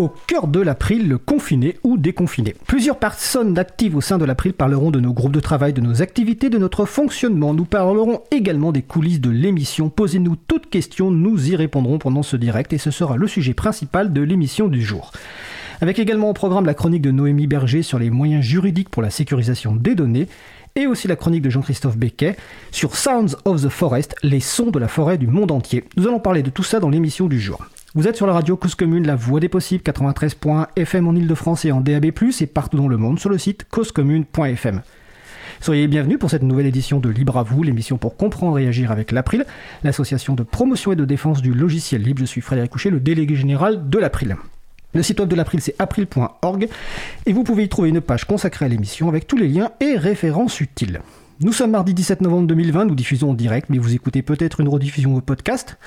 Au cœur de l'April, le confiné ou déconfiné. Plusieurs personnes actives au sein de l'April parleront de nos groupes de travail, de nos activités, de notre fonctionnement. Nous parlerons également des coulisses de l'émission. Posez-nous toutes questions, nous y répondrons pendant ce direct et ce sera le sujet principal de l'émission du jour. Avec également au programme la chronique de Noémie Berger sur les moyens juridiques pour la sécurisation des données et aussi la chronique de Jean-Christophe Becquet sur Sounds of the Forest, les sons de la forêt du monde entier. Nous allons parler de tout ça dans l'émission du jour. Vous êtes sur la radio Cause Commune, la voix des possibles, 93.fm en Ile-de-France et en DAB+, et partout dans le monde sur le site causecommune.fm. Soyez bienvenus pour cette nouvelle édition de Libre à vous, l'émission pour comprendre et agir avec l'April, l'association de promotion et de défense du logiciel libre. Je suis Frédéric Couchet, le délégué général de l'April. Le site web de l'April, c'est april.org, et vous pouvez y trouver une page consacrée à l'émission avec tous les liens et références utiles. Nous sommes mardi 17 novembre 2020, nous diffusons en direct, mais vous écoutez peut-être une rediffusion au podcast.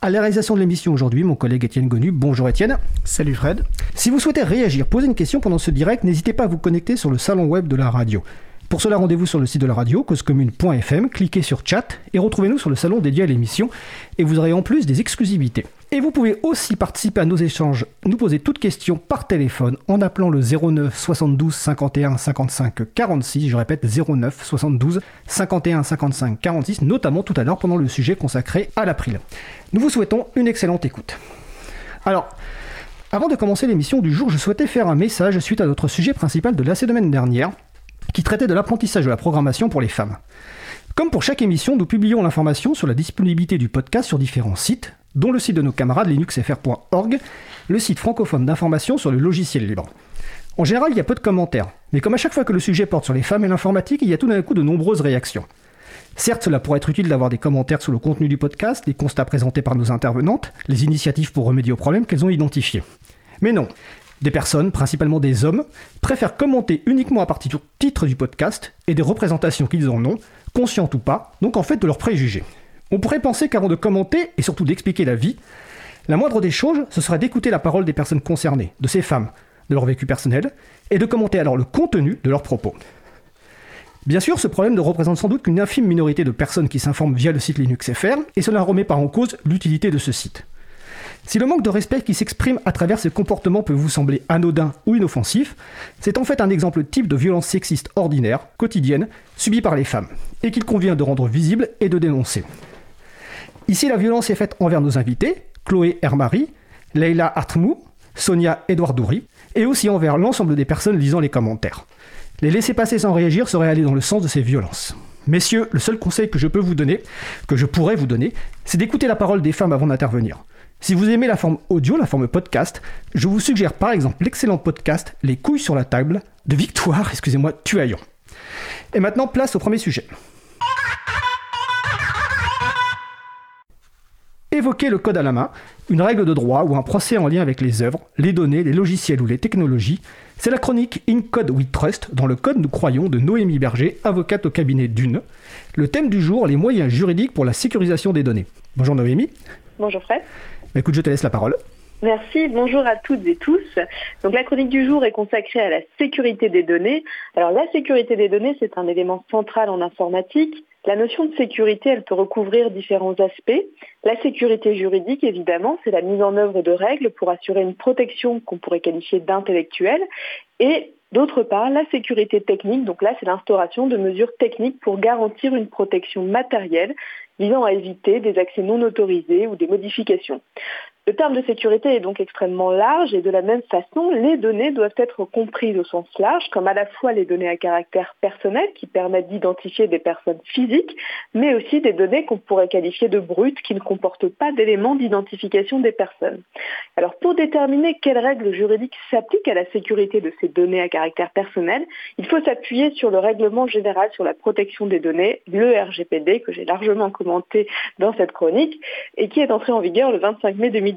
À la réalisation de l'émission aujourd'hui, mon collègue Étienne Gonu. Bonjour Étienne. Salut Fred. Si vous souhaitez réagir, poser une question pendant ce direct, n'hésitez pas à vous connecter sur le salon web de la radio. Pour cela, rendez-vous sur le site de la radio, causecommune.fm, cliquez sur chat et retrouvez-nous sur le salon dédié à l'émission et vous aurez en plus des exclusivités. Et vous pouvez aussi participer à nos échanges, nous poser toutes questions par téléphone en appelant le 09 72 51 55 46. Je répète 09 72 51 55 46, notamment tout à l'heure pendant le sujet consacré à l'April. Nous vous souhaitons une excellente écoute. Alors, avant de commencer l'émission du jour, je souhaitais faire un message suite à notre sujet principal de la semaine dernière, qui traitait de l'apprentissage de la programmation pour les femmes. Comme pour chaque émission, nous publions l'information sur la disponibilité du podcast sur différents sites, dont le site de nos camarades linuxfr.org, le site francophone d'information sur le logiciel libre. En général, il y a peu de commentaires, mais comme à chaque fois que le sujet porte sur les femmes et l'informatique, il y a tout d'un coup de nombreuses réactions. Certes, cela pourrait être utile d'avoir des commentaires sur le contenu du podcast, les constats présentés par nos intervenantes, les initiatives pour remédier aux problèmes qu'elles ont identifiés. Mais non, des personnes, principalement des hommes, préfèrent commenter uniquement à partir du titre du podcast et des représentations qu'ils en ont, conscientes ou pas, donc en fait de leurs préjugés. On pourrait penser qu'avant de commenter, et surtout d'expliquer la vie, la moindre des choses, ce serait d'écouter la parole des personnes concernées, de ces femmes, de leur vécu personnel, et de commenter alors le contenu de leurs propos. Bien sûr, ce problème ne représente sans doute qu'une infime minorité de personnes qui s'informent via le site LinuxFR, et cela remet pas en cause l'utilité de ce site. Si le manque de respect qui s'exprime à travers ces comportements peut vous sembler anodin ou inoffensif, c'est en fait un exemple type de violence sexiste ordinaire, quotidienne, subie par les femmes, et qu'il convient de rendre visible et de dénoncer. Ici, la violence est faite envers nos invités, Chloé Hermary, Leila Artmou, Sonia Edouardouri, et aussi envers l'ensemble des personnes lisant les commentaires. Les laisser passer sans réagir serait aller dans le sens de ces violences. Messieurs, le seul conseil que je peux vous donner, que je pourrais vous donner, c'est d'écouter la parole des femmes avant d'intervenir. Si vous aimez la forme audio, la forme podcast, je vous suggère par exemple l'excellent podcast Les couilles sur la table de Victoire, excusez-moi, Tuaillon. Et maintenant, place au premier sujet. Évoquer le code à la main, une règle de droit ou un procès en lien avec les œuvres, les données, les logiciels ou les technologies, c'est la chronique In Code We Trust, dans le code nous croyons de Noémie Berger, avocate au cabinet Dune. Le thème du jour, les moyens juridiques pour la sécurisation des données. Bonjour Noémie. Bonjour Fred. Bah, écoute, je te laisse la parole. Merci, bonjour à toutes et tous. Donc la chronique du jour est consacrée à la sécurité des données. Alors la sécurité des données, c'est un élément central en informatique. La notion de sécurité, elle peut recouvrir différents aspects. La sécurité juridique, évidemment, c'est la mise en œuvre de règles pour assurer une protection qu'on pourrait qualifier d'intellectuelle. Et D'autre part, la sécurité technique, donc là c'est l'instauration de mesures techniques pour garantir une protection matérielle visant à éviter des accès non autorisés ou des modifications. Le terme de sécurité est donc extrêmement large et de la même façon, les données doivent être comprises au sens large, comme à la fois les données à caractère personnel qui permettent d'identifier des personnes physiques, mais aussi des données qu'on pourrait qualifier de brutes qui ne comportent pas d'éléments d'identification des personnes. Alors pour déterminer quelles règles juridiques s'appliquent à la sécurité de ces données à caractère personnel, il faut s'appuyer sur le règlement général sur la protection des données, le RGPD, que j'ai largement commenté dans cette chronique, et qui est entré en vigueur le 25 mai 2018.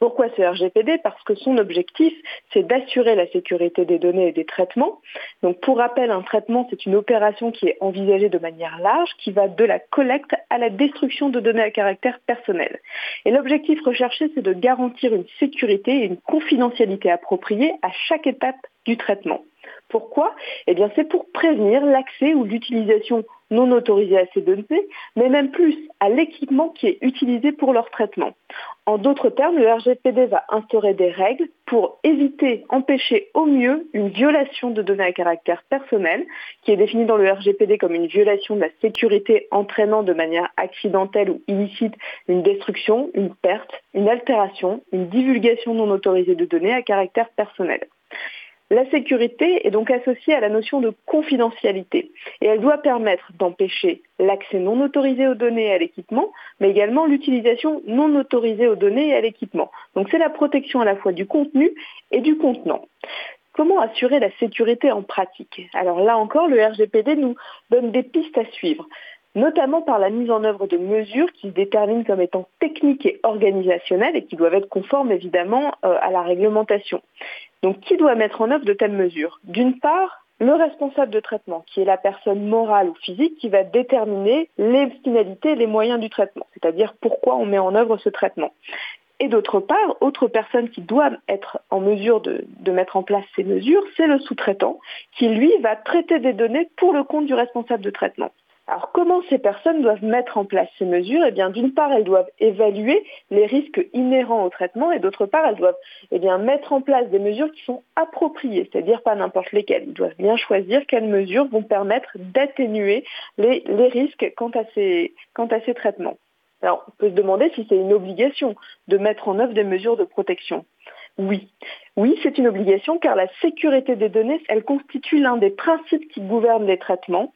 Pourquoi ce RGPD Parce que son objectif, c'est d'assurer la sécurité des données et des traitements. Donc pour rappel, un traitement, c'est une opération qui est envisagée de manière large, qui va de la collecte à la destruction de données à caractère personnel. Et l'objectif recherché, c'est de garantir une sécurité et une confidentialité appropriée à chaque étape du traitement. Pourquoi? Eh bien, c'est pour prévenir l'accès ou l'utilisation non autorisée à ces données, mais même plus à l'équipement qui est utilisé pour leur traitement. En d'autres termes, le RGPD va instaurer des règles pour éviter, empêcher au mieux une violation de données à caractère personnel, qui est définie dans le RGPD comme une violation de la sécurité entraînant de manière accidentelle ou illicite une destruction, une perte, une altération, une divulgation non autorisée de données à caractère personnel. La sécurité est donc associée à la notion de confidentialité et elle doit permettre d'empêcher l'accès non autorisé aux données et à l'équipement, mais également l'utilisation non autorisée aux données et à l'équipement. Donc c'est la protection à la fois du contenu et du contenant. Comment assurer la sécurité en pratique? Alors là encore, le RGPD nous donne des pistes à suivre notamment par la mise en œuvre de mesures qui se déterminent comme étant techniques et organisationnelles et qui doivent être conformes évidemment euh, à la réglementation. Donc qui doit mettre en œuvre de telles mesures? D'une part, le responsable de traitement, qui est la personne morale ou physique qui va déterminer les finalités les moyens du traitement, c'est-à-dire pourquoi on met en œuvre ce traitement. Et d'autre part, autre personne qui doit être en mesure de, de mettre en place ces mesures, c'est le sous-traitant, qui lui va traiter des données pour le compte du responsable de traitement. Alors comment ces personnes doivent mettre en place ces mesures? Eh bien d'une part, elles doivent évaluer les risques inhérents au traitement et d'autre part, elles doivent eh mettre en place des mesures qui sont appropriées, c'est-à-dire pas n'importe lesquelles. Ils doivent bien choisir quelles mesures vont permettre d'atténuer les, les, risques quant à, ces, quant à ces traitements. Alors on peut se demander si c'est une obligation de mettre en œuvre des mesures de protection. Oui. Oui, c'est une obligation car la sécurité des données, elle constitue l'un des principes qui gouvernent les traitements.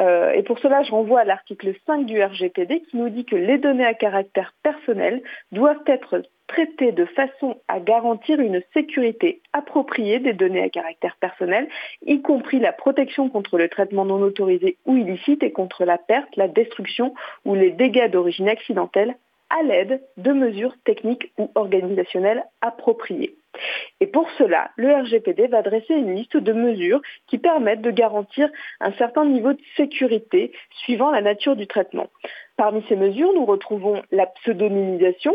Euh, et pour cela, je renvoie à l'article 5 du RGPD qui nous dit que les données à caractère personnel doivent être traitées de façon à garantir une sécurité appropriée des données à caractère personnel, y compris la protection contre le traitement non autorisé ou illicite et contre la perte, la destruction ou les dégâts d'origine accidentelle à l'aide de mesures techniques ou organisationnelles appropriées. Et pour cela, le RGPD va dresser une liste de mesures qui permettent de garantir un certain niveau de sécurité suivant la nature du traitement. Parmi ces mesures, nous retrouvons la pseudonymisation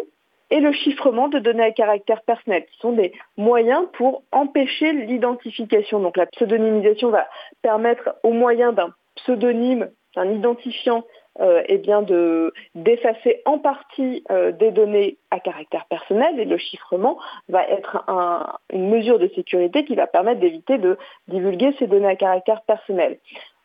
et le chiffrement de données à caractère personnel, qui sont des moyens pour empêcher l'identification. Donc la pseudonymisation va permettre au moyen d'un pseudonyme, d'un identifiant eh bien de d'effacer en partie euh, des données à caractère personnel et le chiffrement va être un, une mesure de sécurité qui va permettre d'éviter de divulguer ces données à caractère personnel.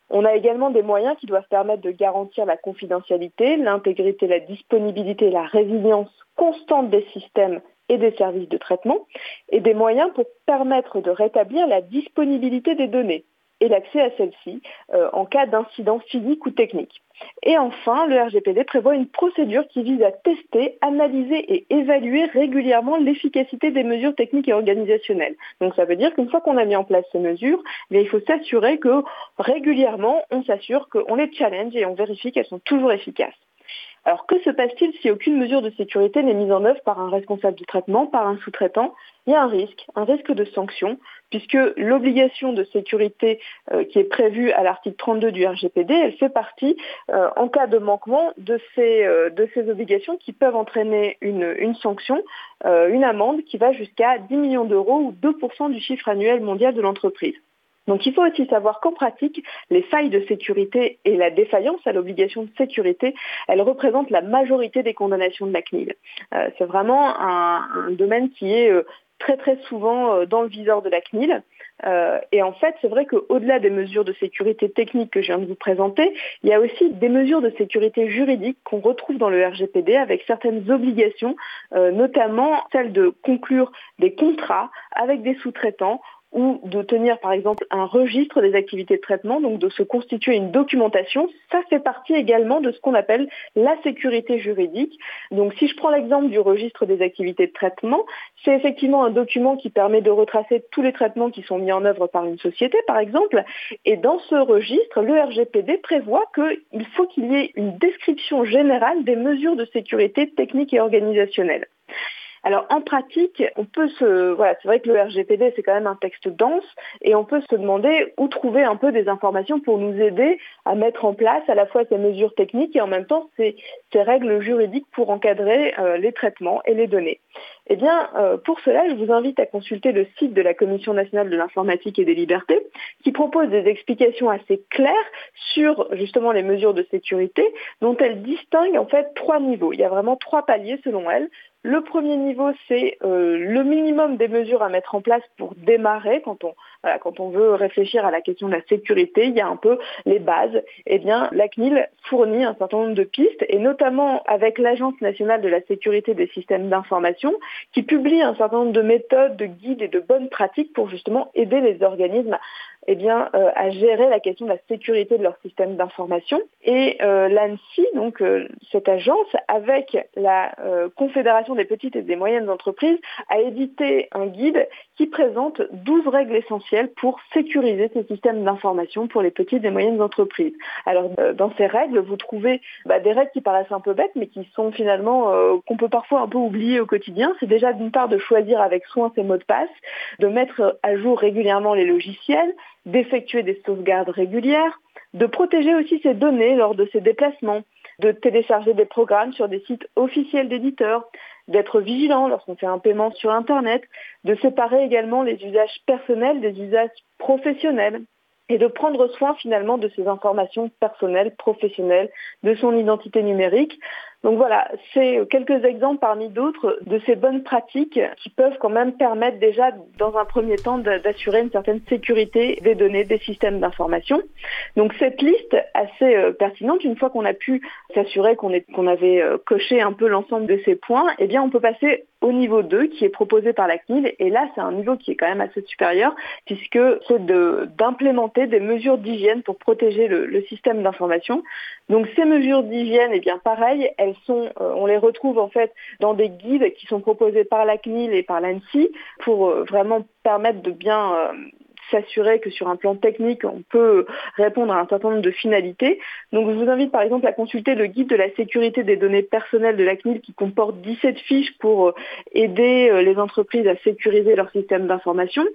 On a également des moyens qui doivent permettre de garantir la confidentialité, l'intégrité, la disponibilité, la résilience constante des systèmes et des services de traitement, et des moyens pour permettre de rétablir la disponibilité des données et l'accès à celles-ci euh, en cas d'incident physique ou technique. Et enfin, le RGPD prévoit une procédure qui vise à tester, analyser et évaluer régulièrement l'efficacité des mesures techniques et organisationnelles. Donc ça veut dire qu'une fois qu'on a mis en place ces mesures, eh il faut s'assurer que régulièrement, on s'assure qu'on les challenge et on vérifie qu'elles sont toujours efficaces. Alors que se passe-t-il si aucune mesure de sécurité n'est mise en œuvre par un responsable du traitement, par un sous-traitant? Il y a un risque, un risque de sanction, puisque l'obligation de sécurité euh, qui est prévue à l'article 32 du RGPD, elle fait partie, euh, en cas de manquement, de ces, euh, de ces obligations qui peuvent entraîner une sanction, une amende qui va jusqu'à 10 millions d'euros ou 2% du chiffre annuel mondial de l'entreprise. Donc il faut aussi savoir qu'en pratique, les failles de sécurité et la défaillance à l'obligation de sécurité, elles représentent la majorité des condamnations de la CNIL. Euh, c'est vraiment un, domaine qui est euh, très très souvent euh, dans le viseur de la CNIL. Et en fait, c'est vrai qu'au-delà des mesures de sécurité technique que je viens de vous présenter, il y a aussi des mesures de sécurité juridique qu'on retrouve dans le RGPD avec certaines obligations, notamment celle de conclure des contrats avec des sous-traitants ou de tenir par exemple un registre des activités de traitement, donc de se constituer une documentation, ça fait partie également de ce qu'on appelle la sécurité juridique. Donc si je prends l'exemple du registre des activités de traitement, c'est effectivement un document qui permet de retracer tous les traitements qui sont mis en œuvre par une société par exemple, et dans ce registre, le RGPD prévoit qu'il faut qu'il y ait une description générale des mesures de sécurité techniques et organisationnelles. Alors en pratique, on peut se, voilà, c'est vrai que le RGPD c'est quand même un texte dense et on peut se demander où trouver un peu des informations pour nous aider à mettre en place à la fois ces mesures techniques et en même temps ces, règles juridiques pour encadrer euh, les traitements et les données. Eh bien, euh, pour cela, je vous invite à consulter le site de la Commission nationale de l'informatique et des libertés, qui propose des explications assez claires sur justement les mesures de sécurité, dont elle distingue en fait trois niveaux. Il y a vraiment trois paliers selon elle. Le premier niveau, c'est euh, le minimum des mesures à mettre en place pour démarrer quand on, quand on veut réfléchir à la question de la sécurité. Il y a un peu les bases. Eh bien, la CNIL fournit un certain nombre de pistes, et notamment avec l'Agence nationale de la sécurité des systèmes d'information, qui publie un certain nombre de méthodes, de guides et de bonnes pratiques pour justement aider les organismes eh bien, euh, à gérer la question de la sécurité de leur système d'information. Et euh, l'ANSI, donc euh, cette agence, avec la Confédération des petites et des moyennes entreprises, a édité un guide qui présente 12 règles essentielles pour sécuriser ces systèmes d'information pour les petites et moyennes entreprises. Alors, dans ces règles, vous trouvez bah, des règles qui paraissent un peu bêtes, mais qui sont finalement qu'on peut parfois un peu oublier au quotidien. C'est déjà d'une part de choisir avec soin ses mots de passe, de mettre à jour régulièrement les logiciels, d'effectuer des sauvegardes régulières, de protéger aussi ses données lors de ses déplacements, de télécharger des programmes sur des sites officiels d'éditeurs, d'être vigilant lorsqu'on fait un paiement sur Internet, de séparer également les usages personnels des usages professionnels et de prendre soin finalement de ses informations personnelles, professionnelles, de son identité numérique. Donc voilà, c'est quelques exemples parmi d'autres de ces bonnes pratiques qui peuvent quand même permettre déjà dans un premier temps d'assurer une certaine sécurité des données des systèmes d'information. Donc cette liste assez euh, pertinente, une fois qu'on a pu s'assurer qu'on avait euh, coché un peu l'ensemble de ces points, eh bien on peut passer au niveau 2 qui est proposé par la CNIL et là c'est un niveau qui est quand même assez supérieur puisque c'est d'implémenter des mesures d'hygiène pour protéger le, le système d'information. Donc ces mesures d'hygiène, eh bien pareil, elles sont, euh, on les retrouve en fait dans des guides qui sont proposés par la CNIL et par l'ANSI pour euh, vraiment permettre de bien euh, s'assurer que sur un plan technique, on peut répondre à un certain nombre de finalités. Donc je vous invite par exemple à consulter le guide de la sécurité des données personnelles de la CNIL qui comporte 17 fiches pour aider les entreprises à sécuriser leur système d'information.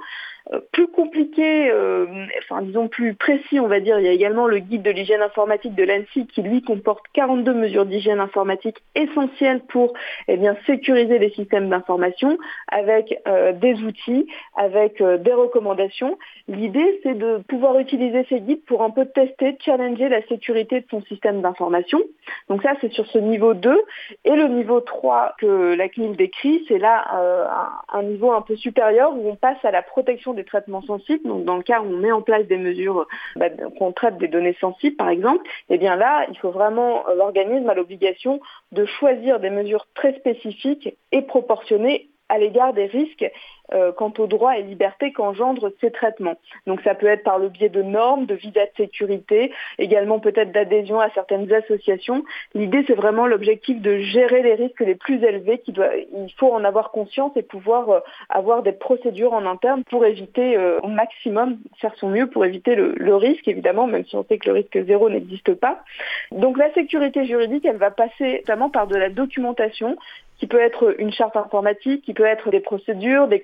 Euh, plus compliqué, euh, enfin disons plus précis, on va dire, il y a également le guide de l'hygiène informatique de l'ANSI qui lui comporte 42 mesures d'hygiène informatique essentielles pour eh bien, sécuriser les systèmes d'information avec euh, des outils, avec des recommandations. L'idée, c'est de pouvoir utiliser ces guides pour un peu tester, challenger la sécurité de son système d'information. Donc ça, c'est sur ce niveau 2. Et le niveau 3 que la CNIL décrit, c'est là un, un niveau un peu supérieur où on passe à la protection des traitements sensibles, donc dans le cas où on met en place des mesures, bah, qu'on traite des données sensibles par exemple, eh bien là, il faut vraiment, euh, l'organisme a l'obligation de choisir des mesures très spécifiques et proportionnées à l'égard des risques euh, quant aux droits et libertés qu'engendrent ces traitements. Donc ça peut être par le biais de normes, de visas de sécurité, également peut-être d'adhésion à certaines associations. L'idée, c'est vraiment l'objectif de gérer les risques les plus élevés. Qui doit, il faut en avoir conscience et pouvoir euh, avoir des procédures en interne pour éviter euh, au maximum, faire son mieux pour éviter le, le, risque, évidemment, même si on sait que le risque zéro n'existe pas. Donc la sécurité juridique, elle va passer notamment par de la documentation, qui peut être une charte informatique, qui peut être des procédures, des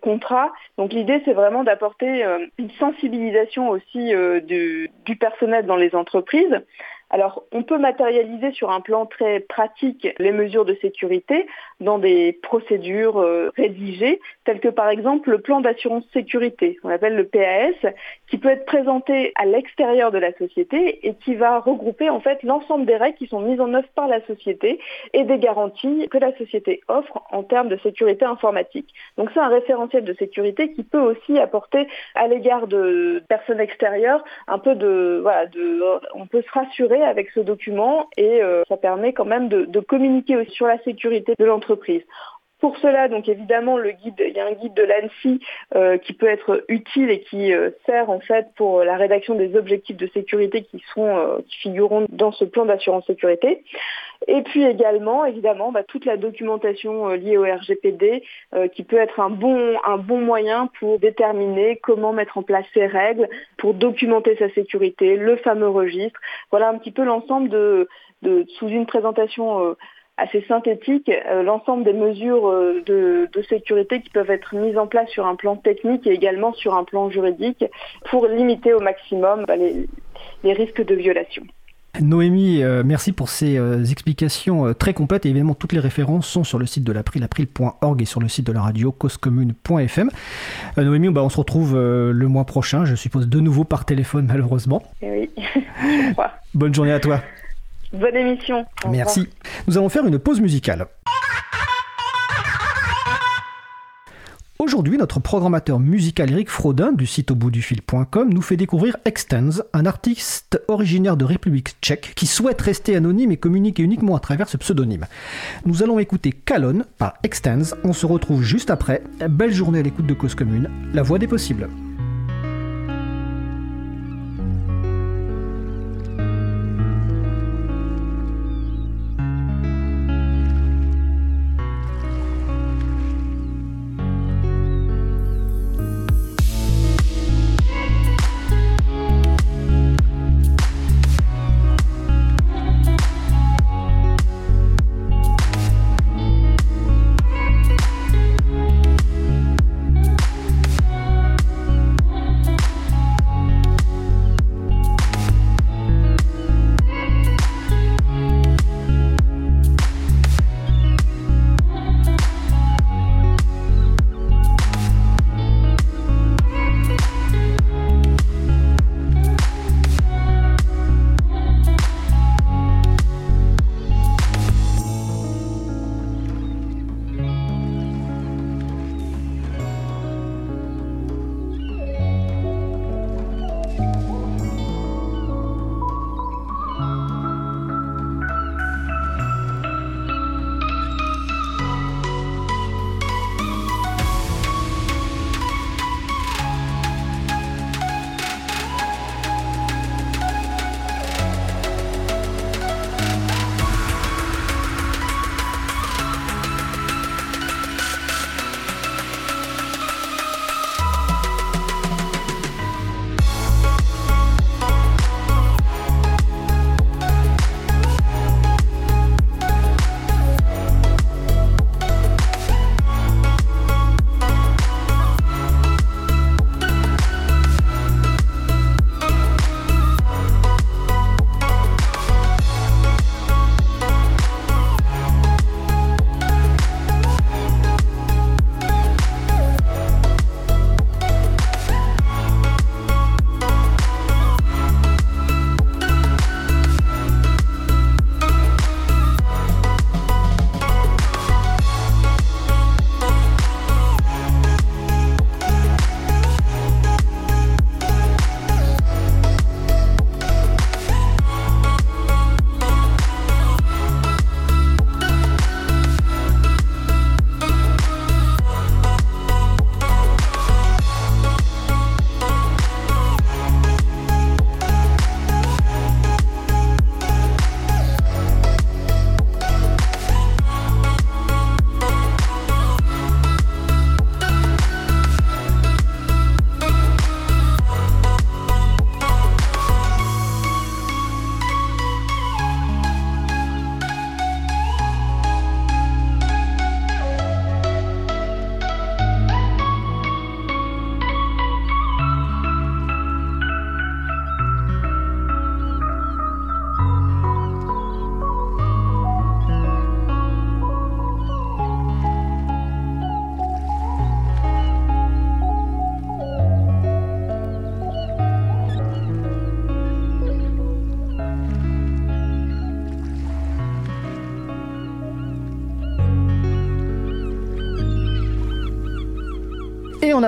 Donc l'idée, c'est vraiment d'apporter euh, une sensibilisation aussi euh, du, du personnel dans les entreprises. Alors, on peut matérialiser sur un plan très pratique les mesures de sécurité dans des procédures euh, rédigées, telles que par exemple le plan d'assurance sécurité, on appelle le PAS, qui peut être présenté à l'extérieur de la société et qui va regrouper en fait l'ensemble des règles qui sont mises en œuvre par la société et des garanties que la société offre en termes de sécurité informatique. Donc c'est un référentiel de sécurité qui peut aussi apporter à l'égard de personnes extérieures un peu de voilà on peut se rassurer avec ce document et euh, ça permet quand même de, de communiquer aussi sur la sécurité de l'entreprise. Pour cela, donc évidemment, le guide, il y a un guide de l'ANSI euh, qui peut être utile et qui euh, sert en fait pour la rédaction des objectifs de sécurité qui sont euh, qui figureront dans ce plan d'assurance sécurité. Et puis également, évidemment, bah, toute la documentation liée au RGPD qui peut être un bon un bon moyen pour déterminer comment mettre en place ces règles, pour documenter sa sécurité, le fameux registre. Voilà un petit peu l'ensemble de, de sous une présentation assez synthétique l'ensemble des mesures de, sécurité qui peuvent être mises en place sur un plan technique et également sur un plan juridique pour limiter au maximum bah, les risques de violation. Noémie, euh, merci pour ces euh, explications euh, très complètes. Et évidemment, toutes les références sont sur le site de l'April, april.org et sur le site de la radio causecommune.fm. Noémie, bah, on se retrouve le mois prochain, je suppose de nouveau par téléphone malheureusement. Eh oui, je crois. Bonne journée à toi. Bonne émission. Merci. Nous allons faire une pause musicale. Aujourd'hui, notre programmateur musical Eric Frodin du site au bout du fil.com nous fait découvrir Extens, un artiste originaire de République tchèque qui souhaite rester anonyme et communiquer uniquement à travers ce pseudonyme. Nous allons écouter Calonne par Extens. On se retrouve juste après. Belle journée à l'écoute de Cause Commune, la voix des possibles.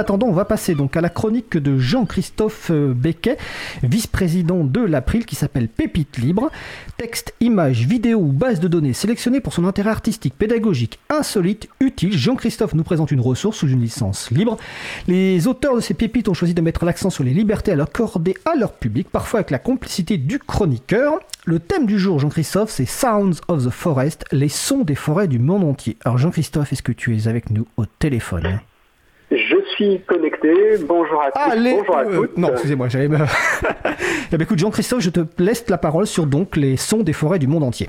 Attendant, on va passer donc à la chronique de Jean-Christophe euh, Becquet, vice-président de l'April, qui s'appelle Pépite Libre. Texte, images, vidéos ou base de données sélectionnées pour son intérêt artistique, pédagogique, insolite, utile. Jean-Christophe nous présente une ressource sous une licence libre. Les auteurs de ces pépites ont choisi de mettre l'accent sur les libertés à à leur public, parfois avec la complicité du chroniqueur. Le thème du jour, Jean-Christophe, c'est Sounds of the Forest, les sons des forêts du monde entier. Alors Jean-Christophe, est-ce que tu es avec nous au téléphone? Suis connecté. Bonjour à tous. Bonjour à euh, non, excusez-moi, j'avais. eh bien, écoute, Jean-Christophe, je te laisse la parole sur donc les sons des forêts du monde entier.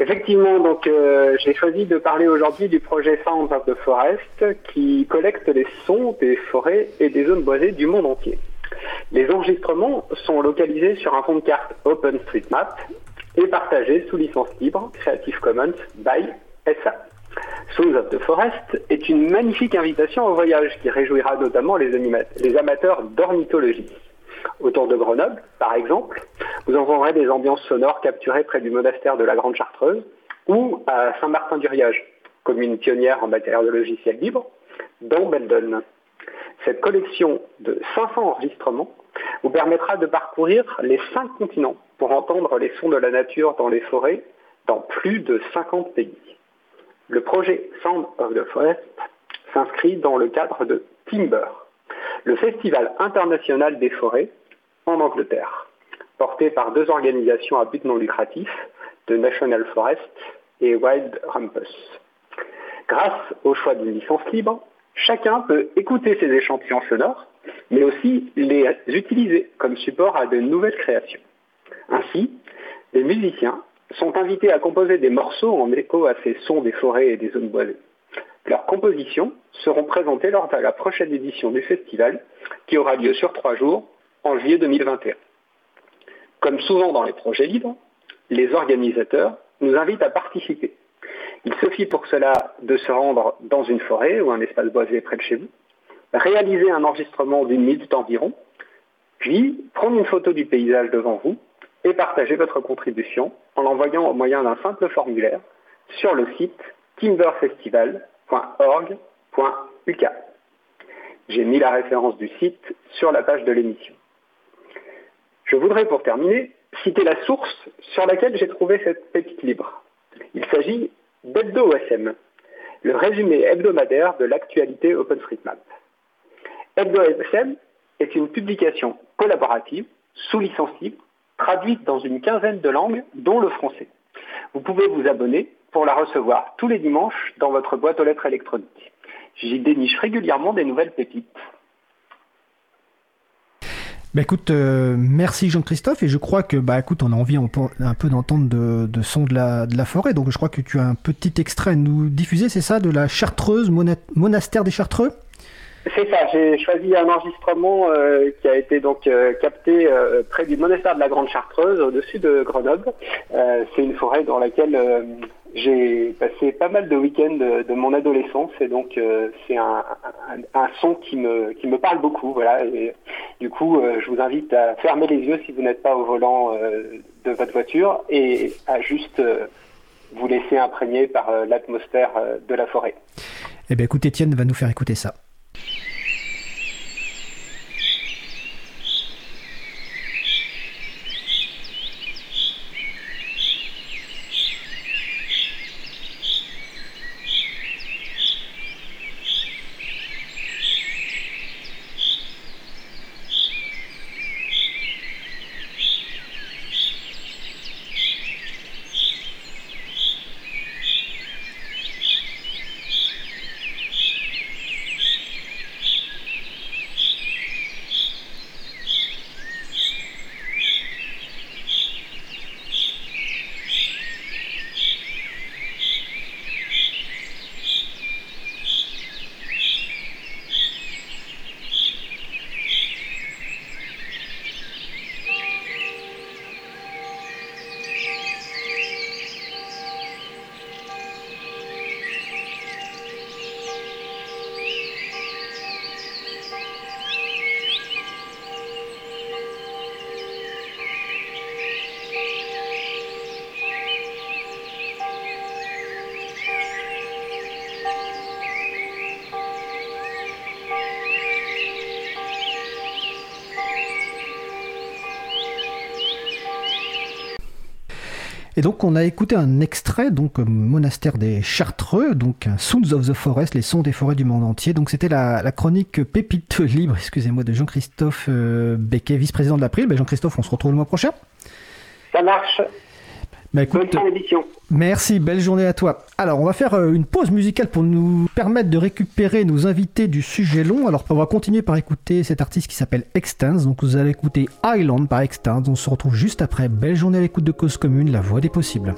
Effectivement, donc euh, j'ai choisi de parler aujourd'hui du projet Sounds of the Forest qui collecte les sons des forêts et des zones boisées du monde entier. Les enregistrements sont localisés sur un fond de carte OpenStreetMap et partagés sous licence libre Creative Commons by SA. Sounds of the Forest est une magnifique invitation au voyage qui réjouira notamment les, les amateurs d'ornithologie. Autour de Grenoble, par exemple, vous entendrez des ambiances sonores capturées près du monastère de la Grande Chartreuse ou à Saint-Martin-du-Riage, commune pionnière en matière de logiciels libres, dans Beldon. Cette collection de 500 enregistrements vous permettra de parcourir les cinq continents pour entendre les sons de la nature dans les forêts dans plus de 50 pays. Le projet Sound of the Forest s'inscrit dans le cadre de Timber, le Festival international des forêts en Angleterre, porté par deux organisations à but non lucratif, de National Forest et Wild Rumpus. Grâce au choix d'une licence libre, chacun peut écouter ces échantillons sonores, mais aussi les utiliser comme support à de nouvelles créations. Ainsi, les musiciens sont invités à composer des morceaux en écho à ces sons des forêts et des zones boisées. Leurs compositions seront présentées lors de la prochaine édition du festival, qui aura lieu sur trois jours en juillet 2021. Comme souvent dans les projets libres, les organisateurs nous invitent à participer. Il suffit pour cela de se rendre dans une forêt ou un espace boisé près de chez vous, réaliser un enregistrement d'une minute environ, puis prendre une photo du paysage devant vous et votre contribution en l'envoyant au moyen d'un simple formulaire sur le site timberfestival.org.uk. J'ai mis la référence du site sur la page de l'émission. Je voudrais pour terminer citer la source sur laquelle j'ai trouvé cette pépite libre. Il s'agit d'HebdoOSM, le résumé hebdomadaire de l'actualité OpenStreetMap. HebdoOSM est une publication collaborative sous licence libre, traduite dans une quinzaine de langues, dont le français. Vous pouvez vous abonner pour la recevoir tous les dimanches dans votre boîte aux lettres électronique. J'y déniche régulièrement des nouvelles pépites. Bah écoute, euh, merci Jean-Christophe et je crois que bah écoute, on a envie un peu d'entendre de, son de la forêt, donc je crois que tu as un petit extrait à nous diffuser, c'est ça, de la Chartreuse, monastère des Chartreux? C'est ça, j'ai choisi un enregistrement euh, qui a été donc euh, capté euh, près du monastère de la Grande Chartreuse, au-dessus de Grenoble. c'est une forêt dans laquelle j'ai passé pas mal de week-ends de, mon adolescence et donc c'est un, son qui me, qui me parle beaucoup. Voilà, du coup, je vous invite à fermer les yeux si vous n'êtes pas au volant de votre voiture et à juste vous laisser imprégner par l'atmosphère de la forêt. Eh bien écoute, Étienne va nous faire écouter ça. Et donc on a écouté un extrait, donc Monastère des Chartreux, donc Sounds of the Forest, les sons des forêts du monde entier. Donc c'était la, chronique Pépite Libre, excusez-moi, de Jean-Christophe euh, Becquet, vice-président de l'April. Ben Jean-Christophe, on se retrouve le mois prochain. Ça marche. Bah, écoute, merci, belle journée à toi. Alors, on va faire euh, une pause musicale pour nous permettre de récupérer nos invités du sujet long. Alors, on va continuer par écouter cet artiste qui s'appelle Extens. Donc, vous allez écouter Island par Extens. On se retrouve juste après. Belle journée à l'écoute de Cause Commune, la voix des possibles.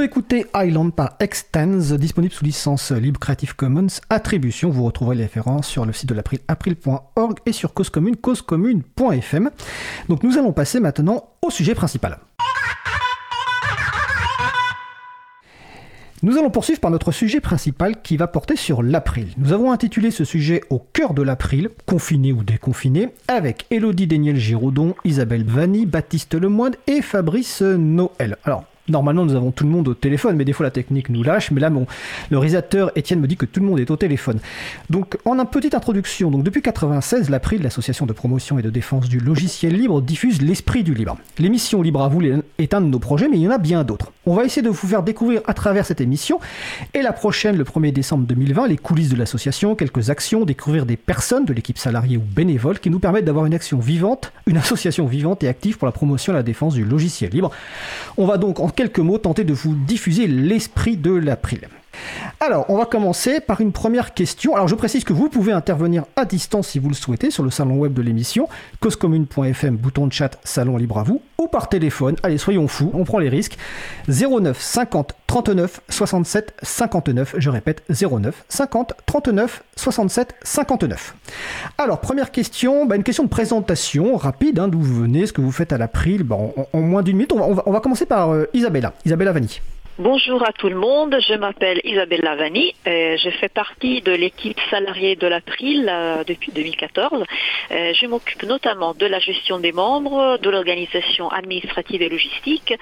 Venons écouter Island par Extends, disponible sous licence libre Creative Commons Attribution. Vous retrouverez les références sur le site de l'April, april.org et sur cause commune, causecommune.fm. Donc nous allons passer maintenant au sujet principal. Nous allons poursuivre par notre sujet principal qui va porter sur l'April. Nous avons intitulé ce sujet Au cœur de l'April, confiné ou déconfiné, avec Elodie Daniel Giraudon, Isabelle Vanni, Baptiste Lemoine et Fabrice Noël. Alors, Normalement, nous avons tout le monde au téléphone, mais des fois la technique nous lâche. Mais là, mon, le réalisateur Étienne me dit que tout le monde est au téléphone. Donc, en une petite introduction, donc depuis 96, l'April, l'association de promotion et de défense du logiciel libre, diffuse l'esprit du libre. L'émission Libre à vous est un de nos projets, mais il y en a bien d'autres. On va essayer de vous faire découvrir à travers cette émission et la prochaine, le 1er décembre 2020, les coulisses de l'association, quelques actions, découvrir des personnes de l'équipe salariée ou bénévole qui nous permettent d'avoir une action vivante, une association vivante et active pour la promotion et la défense du logiciel libre. On va donc en quelques mots tenter de vous diffuser l'esprit de l'April. Alors, on va commencer par une première question. Alors, je précise que vous pouvez intervenir à distance si vous le souhaitez sur le salon web de l'émission, causecommune.fm, bouton de chat, salon libre à vous, ou par téléphone. Allez, soyons fous, on prend les risques. 09 50 39 67 59. Je répète, 09 50 39 67 59. Alors, première question, bah, une question de présentation rapide, hein, d'où vous venez, ce que vous faites à l'April, en, moins d'une minute. On va, commencer par euh, Isabella, Isabella Vanni. Bonjour à tout le monde, je m'appelle Isabelle Lavani, et je fais partie de l'équipe salariée de l'April euh, depuis 2014. Euh, je m'occupe notamment de la gestion des membres, de l'organisation administrative et logistique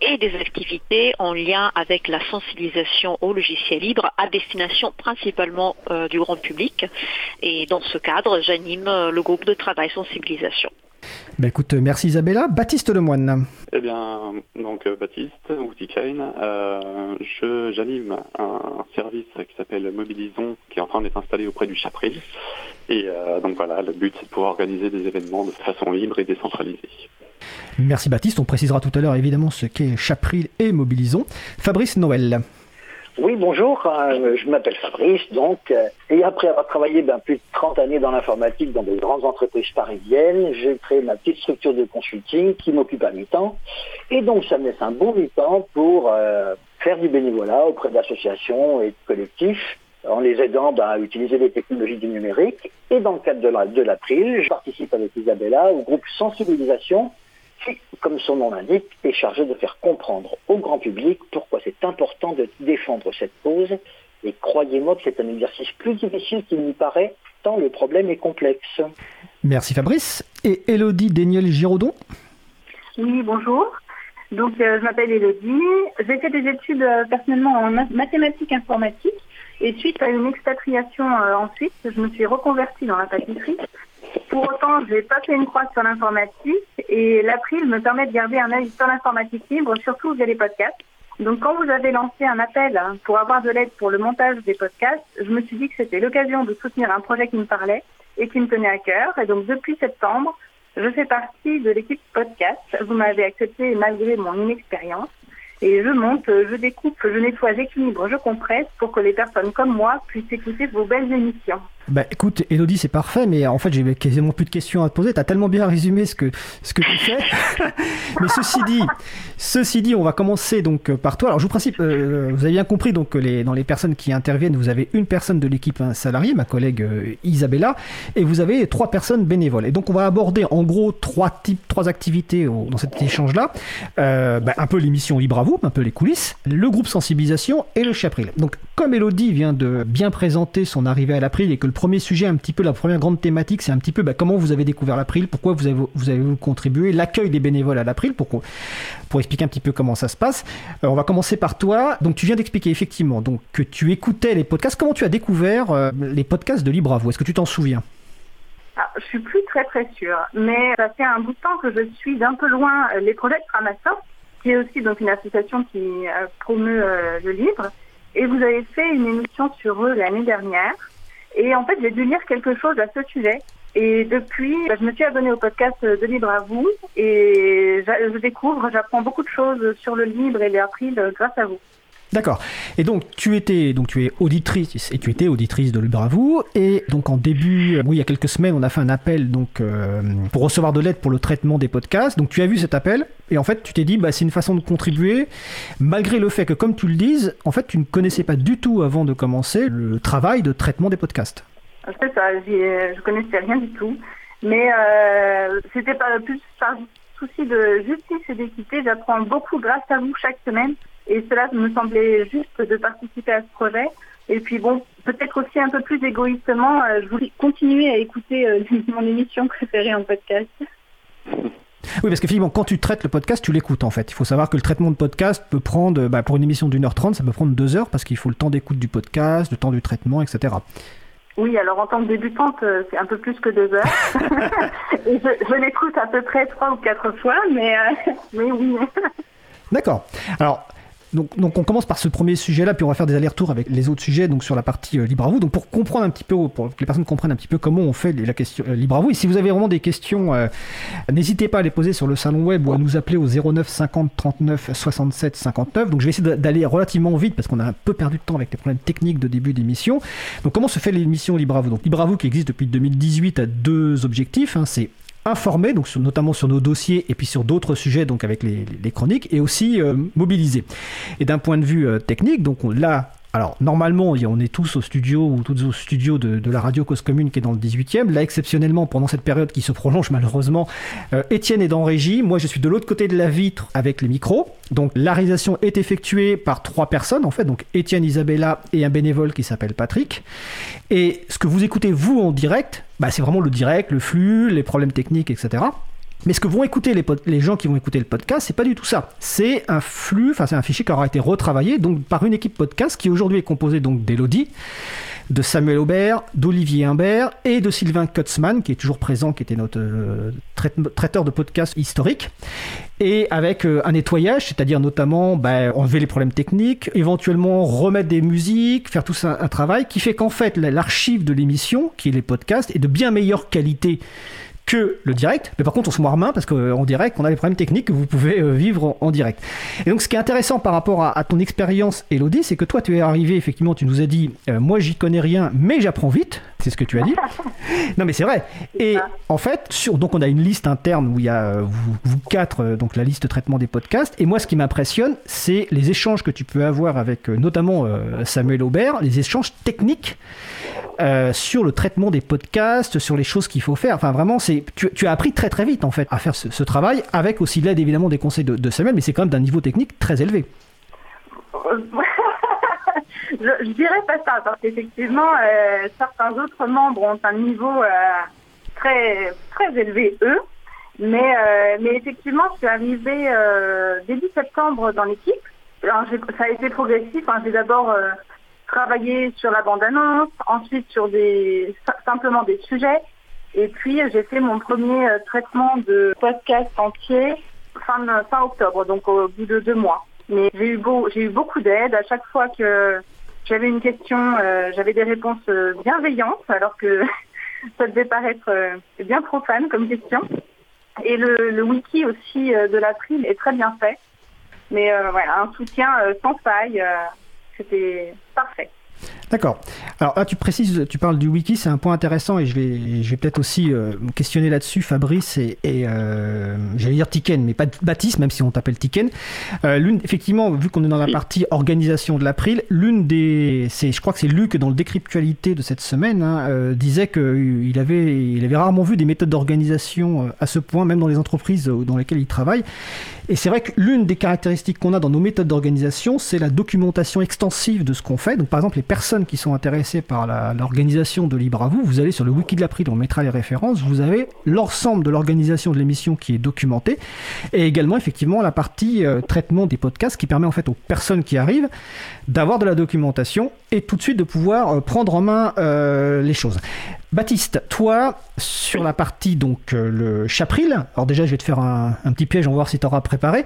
et des activités en lien avec la sensibilisation au logiciel libre à destination principalement euh, du grand public. Et dans ce cadre, j'anime le groupe de travail sensibilisation. Bah écoute, merci Isabella. Baptiste Lemoine. Eh bien, donc euh, Baptiste, ou euh, j'anime un service qui s'appelle Mobilisons, qui est en train d'être installé auprès du Chapril. Et euh, donc voilà, le but c'est de pouvoir organiser des événements de façon libre et décentralisée. Merci Baptiste, on précisera tout à l'heure évidemment ce qu'est Chapril et Mobilisons. Fabrice Noël. Oui, bonjour, euh, je m'appelle Fabrice, donc, euh, et après avoir travaillé ben, plus de 30 années dans l'informatique dans de grandes entreprises parisiennes, j'ai créé ma petite structure de consulting qui m'occupe à mi-temps, et donc ça me laisse un bon mi-temps pour euh, faire du bénévolat auprès d'associations et de collectifs, en les aidant ben, à utiliser les technologies du numérique. Et dans le cadre de l'April, je participe avec Isabella au groupe Sensibilisation qui, comme son nom l'indique, est chargé de faire comprendre au grand public pourquoi c'est important de défendre cette cause. Et croyez-moi que c'est un exercice plus difficile qu'il n'y paraît, tant le problème est complexe. Merci Fabrice. Et Elodie Daniel Giraudon Oui, bonjour. Donc, euh, je m'appelle Elodie. J'ai fait des études euh, personnellement en mathématiques informatiques. Et suite à une expatriation euh, en Suisse, je me suis reconvertie dans la pâtisserie. Pour autant, je n'ai pas fait une croix sur l'informatique et l'April me permet de garder un œil sur l'informatique libre, surtout via les podcasts. Donc quand vous avez lancé un appel pour avoir de l'aide pour le montage des podcasts, je me suis dit que c'était l'occasion de soutenir un projet qui me parlait et qui me tenait à cœur. Et donc depuis septembre, je fais partie de l'équipe podcast. Vous m'avez accepté malgré mon inexpérience. Et je monte, je découpe, je nettoie, j'équilibre, je compresse pour que les personnes comme moi puissent écouter vos belles émissions. Bah écoute, Elodie, c'est parfait, mais en fait, j'ai quasiment plus de questions à te poser. Tu as tellement bien résumé ce que, ce que tu fais. mais ceci dit, ceci dit, on va commencer donc euh, par toi. Alors, je vous principe, euh, vous avez bien compris, donc, les, dans les personnes qui interviennent, vous avez une personne de l'équipe, un salarié, ma collègue euh, Isabella, et vous avez trois personnes bénévoles. Et donc, on va aborder en gros trois types, trois activités dans cet échange-là. Bah, un peu l'émission Libre à vous, un peu les coulisses, le groupe sensibilisation et le chapril. Donc, comme Elodie vient de bien présenter son arrivée à l'April et que le premier sujet, un petit peu la première grande thématique, c'est un petit peu bah, comment vous avez découvert l'April, pourquoi vous avez, vous avez contribué, l'accueil des bénévoles à l'April, pour, expliquer un petit peu comment ça se passe. Euh, on va commencer par toi. Donc tu viens d'expliquer effectivement donc, que tu écoutais les podcasts. Comment tu as découvert euh, les podcasts de Libre à vous Est-ce que tu t'en souviens? Ah, je suis plus très très sûre, mais ça fait un bout de temps que je suis d'un peu loin euh, les projets de Framasoft, qui est aussi donc une association qui promeut le livre. Et vous avez fait une émission sur eux l'année dernière. Et en fait, j'ai dû lire quelque chose à ce sujet. Et depuis, bah, je me suis abonnée au podcast de Libre à vous et je découvre, j'apprends beaucoup de choses sur le libre et les grâce à vous. D'accord. Et donc tu étais donc tu es auditrice et tu étais auditrice de Libre à et donc en début oui il y a quelques semaines on a fait un appel donc euh, pour recevoir de l'aide pour le traitement des podcasts. Donc tu as vu cet appel et en fait tu t'es dit bah c'est une façon de contribuer malgré le fait que comme tu le dises en fait tu ne connaissais pas du tout avant de commencer le travail de traitement des podcasts. C'est ça, je connaissais rien du tout. Mais euh, c'était pas plus par souci de justice et d'équité. J'apprends beaucoup grâce à vous chaque semaine. Et cela me semblait juste de participer à ce projet. Et puis bon, peut-être aussi un peu plus égoïstement, euh, je voulais continuer à écouter euh, mon émission préférée en podcast. Oui, parce que finalement, quand tu traites le podcast, tu l'écoutes en fait. Il faut savoir que le traitement de podcast peut prendre, bah, pour une émission d'une heure trente, ça peut prendre deux heures parce qu'il faut le temps d'écoute du podcast, le temps du traitement, etc. Oui, alors en tant que débutante, euh, c'est un peu plus que deux heures. Et je, l'écoute à peu près trois ou quatre fois, mais, mais oui. D'accord. Alors, donc, on commence par ce premier sujet-là, puis on va faire des allers-retours avec les autres sujets, donc sur la partie euh, libre à vous. Donc pour comprendre un petit peu, pour que les personnes comprennent un petit peu comment on fait la question euh, libre à vous. Et si vous avez vraiment des questions, euh, n'hésitez pas à les poser sur le salon web ou à nous appeler au 09 50 39 67 59. Donc je vais essayer d'aller relativement vite parce qu'on a un peu perdu de temps avec les problèmes techniques de début d'émission. Donc comment se fait l'émission libre à vous? Donc libre à vous qui existe depuis 2018 a deux objectifs. Hein. c'est informer, donc notamment sur nos dossiers et puis sur d'autres sujets, donc avec les, chroniques, et aussi euh. Et d'un point de vue euh, technique, donc là, alors, normalement, on est tous au studio ou tous au studio de, la radio Cause Commune qui est dans le 18e. Là, exceptionnellement, pendant cette période qui se prolonge malheureusement, euh, Étienne est dans régie. Moi, je suis de l'autre côté de la vitre avec les micros. Donc, la réalisation est effectuée par trois personnes, en fait. Donc, Étienne, Isabella et un bénévole qui s'appelle Patrick. Et ce que vous écoutez, vous, en direct, bah, c'est vraiment le direct, le flux, les problèmes techniques, etc. Mais ce que vont écouter les, gens qui vont écouter le podcast, c'est pas du tout ça. C'est un flux, enfin c'est un fichier qui aura été retravaillé donc par une équipe podcast qui aujourd'hui est composée donc d'Elodie, de Samuel Aubert, d'Olivier Imbert et de Sylvain Kutzmann qui est toujours présent, qui était notre euh, traiteur de podcast historique. Et avec euh, un nettoyage, c'est-à-dire notamment bah, enlever les problèmes techniques, éventuellement remettre des musiques, faire tout ça un travail qui fait qu'en fait l'archive de l'émission, qui est les podcasts, est de bien meilleure qualité que le direct. Mais par contre, on se moire main parce qu'en direct, on a les problèmes techniques que vous pouvez euh, vivre en, direct. Et donc, ce qui est intéressant par rapport à, ton expérience, Elodie, c'est que toi, tu es arrivé, effectivement, tu nous as dit, euh, moi, j'y connais rien, mais j'apprends vite. C'est ce que tu as dit. non, mais c'est vrai. Et en fait, sur, donc, on a une liste interne où il y a euh, vous, quatre, donc la liste de traitement des podcasts. Et moi, ce qui m'impressionne, c'est les échanges que tu peux avoir avec notamment Samuel Aubert, les échanges techniques sur le traitement des podcasts, sur les choses qu'il faut faire. Enfin, vraiment, c'est tu, as appris très très vite en fait à faire ce, travail avec aussi l'aide évidemment des conseils de, Samuel, mais c'est quand même d'un niveau technique très élevé. je, dirais pas ça parce qu'effectivement euh, certains autres membres ont un niveau euh, très très élevé eux, mais euh, mais effectivement je suis arrivée début septembre dans l'équipe. Ça a été progressif. Hein. J'ai d'abord travaillé sur la bande-annonce, ensuite sur des simplement des sujets, et puis, j'ai fait mon premier euh, traitement de podcast entier fin, fin octobre, donc au bout de deux mois. Mais j'ai eu, beau, eu beaucoup d'aide. À chaque fois que j'avais une question, euh, j'avais des réponses euh, bienveillantes, alors que ça devait paraître bien profane comme question. Et le, le wiki aussi de l'April est très bien fait. Mais voilà, un soutien sans faille, c'était parfait. D'accord. Alors là, tu précises, tu parles du wiki, c'est un point intéressant et je vais, je vais peut-être aussi euh, questionner là-dessus, Fabrice et, euh, j'allais dire Tiken, mais pas Baptiste, même si on t'appelle Tiken. Euh, l'une, effectivement, vu qu'on est dans la partie organisation de l'April, l'une des, c'est, je crois que c'est Luc dans le décryptualité de cette semaine, hein, disait qu'il avait, il avait rarement vu des méthodes d'organisation à ce point, même dans les entreprises dans lesquelles il travaille. Et c'est vrai que l'une des caractéristiques qu'on a dans nos méthodes d'organisation, c'est la documentation extensive de ce qu'on fait. Donc, par exemple, les personnes qui sont intéressées par l'organisation de Libre à vous, vous allez sur le wiki de l'April, on mettra les références, vous avez l'ensemble de l'organisation de l'émission qui est documentée, et également, effectivement, la partie euh, traitement des podcasts qui permet en fait aux personnes qui arrivent d'avoir de la documentation et tout de suite de pouvoir euh, prendre en main euh, les choses. Baptiste, toi, sur la partie donc euh, le Chapril, alors déjà je vais te faire un, petit piège, on va voir si tu auras préparé.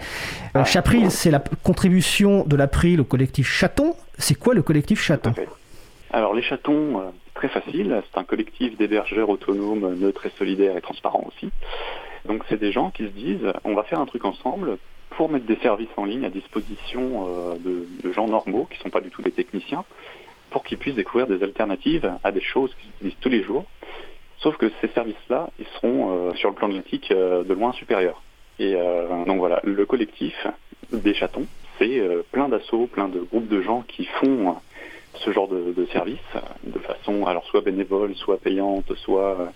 Euh, Chapril, c'est la contribution de l'April au collectif Chaton. C'est quoi le collectif Chaton? Alors les Chatons, très facile, c'est un collectif d'hébergeurs autonomes, neutres et solidaires et transparents aussi. Donc c'est des gens qui se disent, on va faire un truc ensemble pour mettre des services en ligne à disposition de, de, gens normaux, qui ne sont pas du tout des techniciens, pour qu'ils puissent découvrir des alternatives à des choses qu'ils utilisent tous les jours. Sauf que ces services-là, ils seront sur le plan de l'éthique de loin supérieurs. Et donc voilà, le collectif des chatons, c'est plein d'assauts, plein de groupes de gens qui font ce genre de, de service de façon alors soit bénévole, soit payante, soit euh,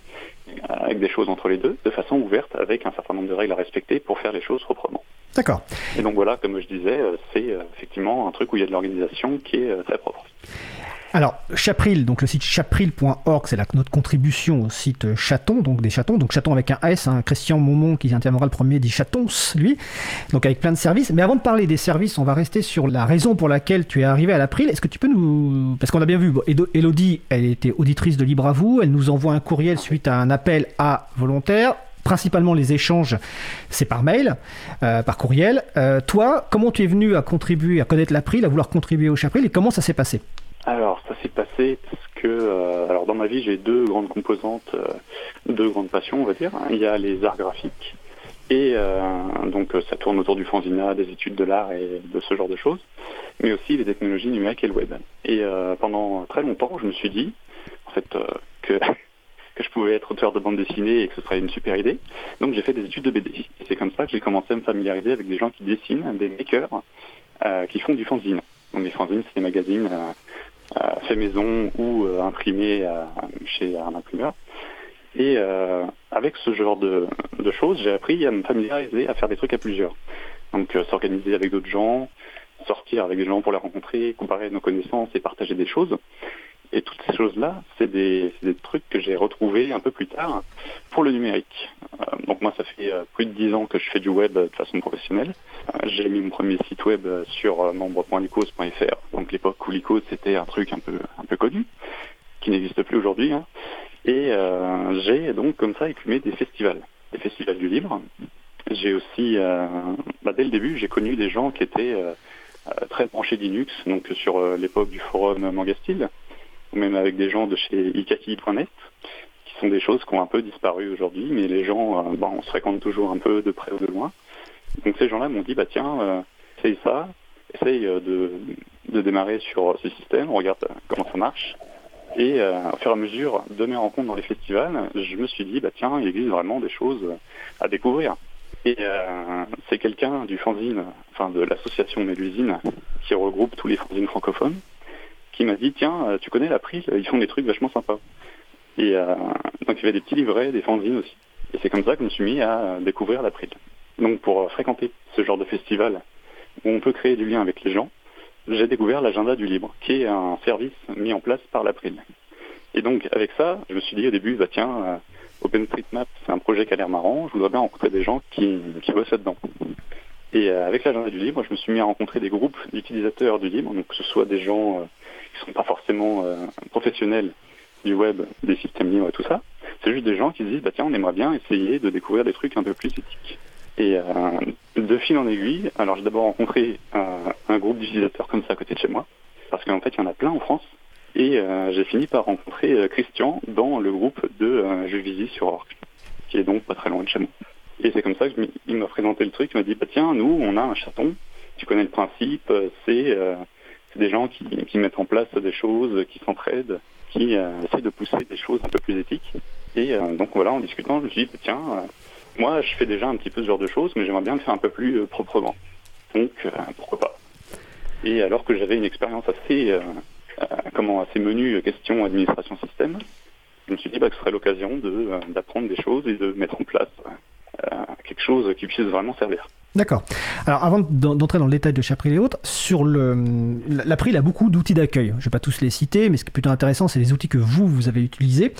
avec des choses entre les deux, de façon ouverte avec un certain nombre de règles à respecter pour faire les choses proprement. D'accord. Et donc voilà, comme je disais, euh, c'est euh, effectivement un truc où il y a de l'organisation qui est très propre. Alors, Chapril, donc le site chapril.org, c'est notre contribution au site Chaton, donc des chatons, donc chaton avec un S, un Christian Momon qui interviendra le premier dit chatons, lui, donc avec plein de services. Mais avant de parler des services, on va rester sur la raison pour laquelle tu es arrivé à l'April. Est-ce que tu peux nous... Parce qu'on a bien vu, Elodie, elle était auditrice de Libre à vous, elle nous envoie un courriel suite à un appel à volontaires principalement les échanges, c'est par mail, euh, par courriel. Euh, toi, comment tu es venu à contribuer, à connaître l'April, à vouloir contribuer au Chapril et comment ça s'est passé? Alors, ça s'est passé parce que, euh, alors dans ma vie, j'ai deux grandes composantes, euh, deux grandes passions, on va dire. Il y a les arts graphiques, et euh, donc ça tourne autour du fanzina, des études de l'art et de ce genre de choses, mais aussi les technologies numériques et le web. Et pendant très longtemps, je me suis dit, en fait, que que je pouvais être auteur de bande dessinée et que ce serait une super idée. Donc j'ai fait des études de BD. C'est comme ça que j'ai commencé à me familiariser avec des gens qui dessinent, des makers, qui font du fanzine. Donc les fanzines, c'est des magazines fait maison ou euh, imprimé chez un imprimeur. Et euh, avec ce genre de, choses, j'ai appris à me familiariser, à faire des trucs à plusieurs. Donc euh, s'organiser avec d'autres gens, sortir avec des gens pour les rencontrer, comparer nos connaissances et partager des choses. Et toutes ces choses-là, c'est des, trucs que j'ai retrouvés un peu plus tard pour le numérique. Euh, donc moi, ça fait euh, plus de dix ans que je fais du web de façon professionnelle. Euh, j'ai mis mon premier site web sur membre.licos.fr. Donc l'époque où l'icos c'était un truc un peu connu, qui n'existe plus aujourd'hui. Hein. Et j'ai donc comme ça écumé des festivals, des festivals du libre. J'ai aussi, bah, dès le début, j'ai connu des gens qui étaient très branchés Linux, donc sur l'époque du forum Mangastil ou même avec des gens de chez ikaki.net, qui sont des choses qui ont un peu disparu aujourd'hui, mais les gens, euh, on se fréquente toujours un peu de près ou de loin. Donc ces gens-là m'ont dit, bah tiens, euh, essaye ça, essaye euh, de, de, démarrer sur ce système, regarde comment ça marche. Et au fur et à mesure de mes rencontres dans les festivals, je me suis dit, bah tiens, il existe vraiment des choses à découvrir. Et c'est quelqu'un du fanzine, enfin de l'association Mélusine, qui regroupe tous les fanzines francophones, qui m'a dit tiens, euh, tu connais l'April, ils font des trucs vachement sympas. Et euh, donc il y avait des petits livrets, des fanzines aussi. Et c'est comme ça que je me suis mis à découvrir l'April. Donc pour fréquenter ce genre de festival où on peut créer du lien avec les gens, j'ai découvert l'agenda du libre, qui est un service mis en place par l'April. Et donc avec ça, je me suis dit au début, bah tiens, euh, OpenStreetMap, c'est un projet qui a l'air marrant, je voudrais bien rencontrer des gens qui, qui bossent là-dedans. Et avec l'agenda du libre, je me suis mis à rencontrer des groupes d'utilisateurs du libre, donc que ce soit des gens qui sont pas forcément euh, professionnels du web, des systèmes libres et tout ça. C'est juste des gens qui se disent, bah tiens, on aimerait bien essayer de découvrir des trucs un peu plus éthiques. Et euh, de fil en aiguille, alors j'ai d'abord rencontré un groupe d'utilisateurs comme ça à côté de chez moi, parce qu'en fait il y en a plein en France, et euh, j'ai fini par rencontrer Christian dans le groupe de Jeux sur Orc, qui est donc pas très loin de chez moi. Et c'est comme ça qu'il m'a présenté le truc, il m'a dit, bah tiens, nous on a un chaton, tu connais le principe, c'est c'est des gens qui, mettent en place des choses, qui s'entraident, qui euh, essaient de pousser des choses un peu plus éthiques. Et euh, donc voilà, en discutant, je me suis dit, tiens, euh, moi je fais déjà un petit peu ce genre de choses, mais j'aimerais bien le faire un peu plus proprement. Donc pourquoi pas Et alors que j'avais une expérience assez, comment, assez menue question administration système, je me suis dit bah, que ce serait l'occasion d'apprendre des choses et de mettre en place quelque chose qui puisse vraiment servir. D'accord. Alors avant d'entrer dans le détail de Chapril et autres, sur le l'April a beaucoup d'outils d'accueil. Je ne vais pas tous les citer, mais ce qui est plutôt intéressant, c'est les outils que vous vous avez utilisés.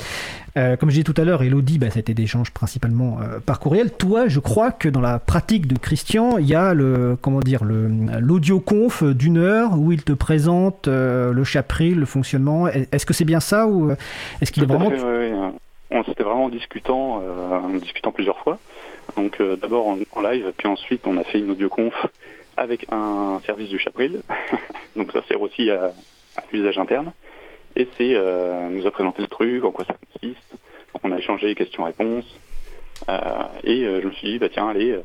Euh, comme je disais tout à l'heure, Elodie, bah, c'était des échanges principalement euh, par courriel. Toi, je crois que dans la pratique de Christian, il y a le comment dire le l'audio conf d'une heure où il te présente euh, le Chapril, le fonctionnement. Est-ce que c'est bien ça ou est-ce qu'il est vraiment fait, oui, oui. On s'était vraiment discutant, en discutant plusieurs fois. Donc euh, d'abord en, live, puis ensuite on a fait une audioconf avec un service du Chapril. Donc ça sert aussi à, l'usage interne. Et c'est euh, nous a présenté le truc, en quoi ça consiste. on a échangé questions-réponses. Euh, et je me suis dit, bah tiens, allez,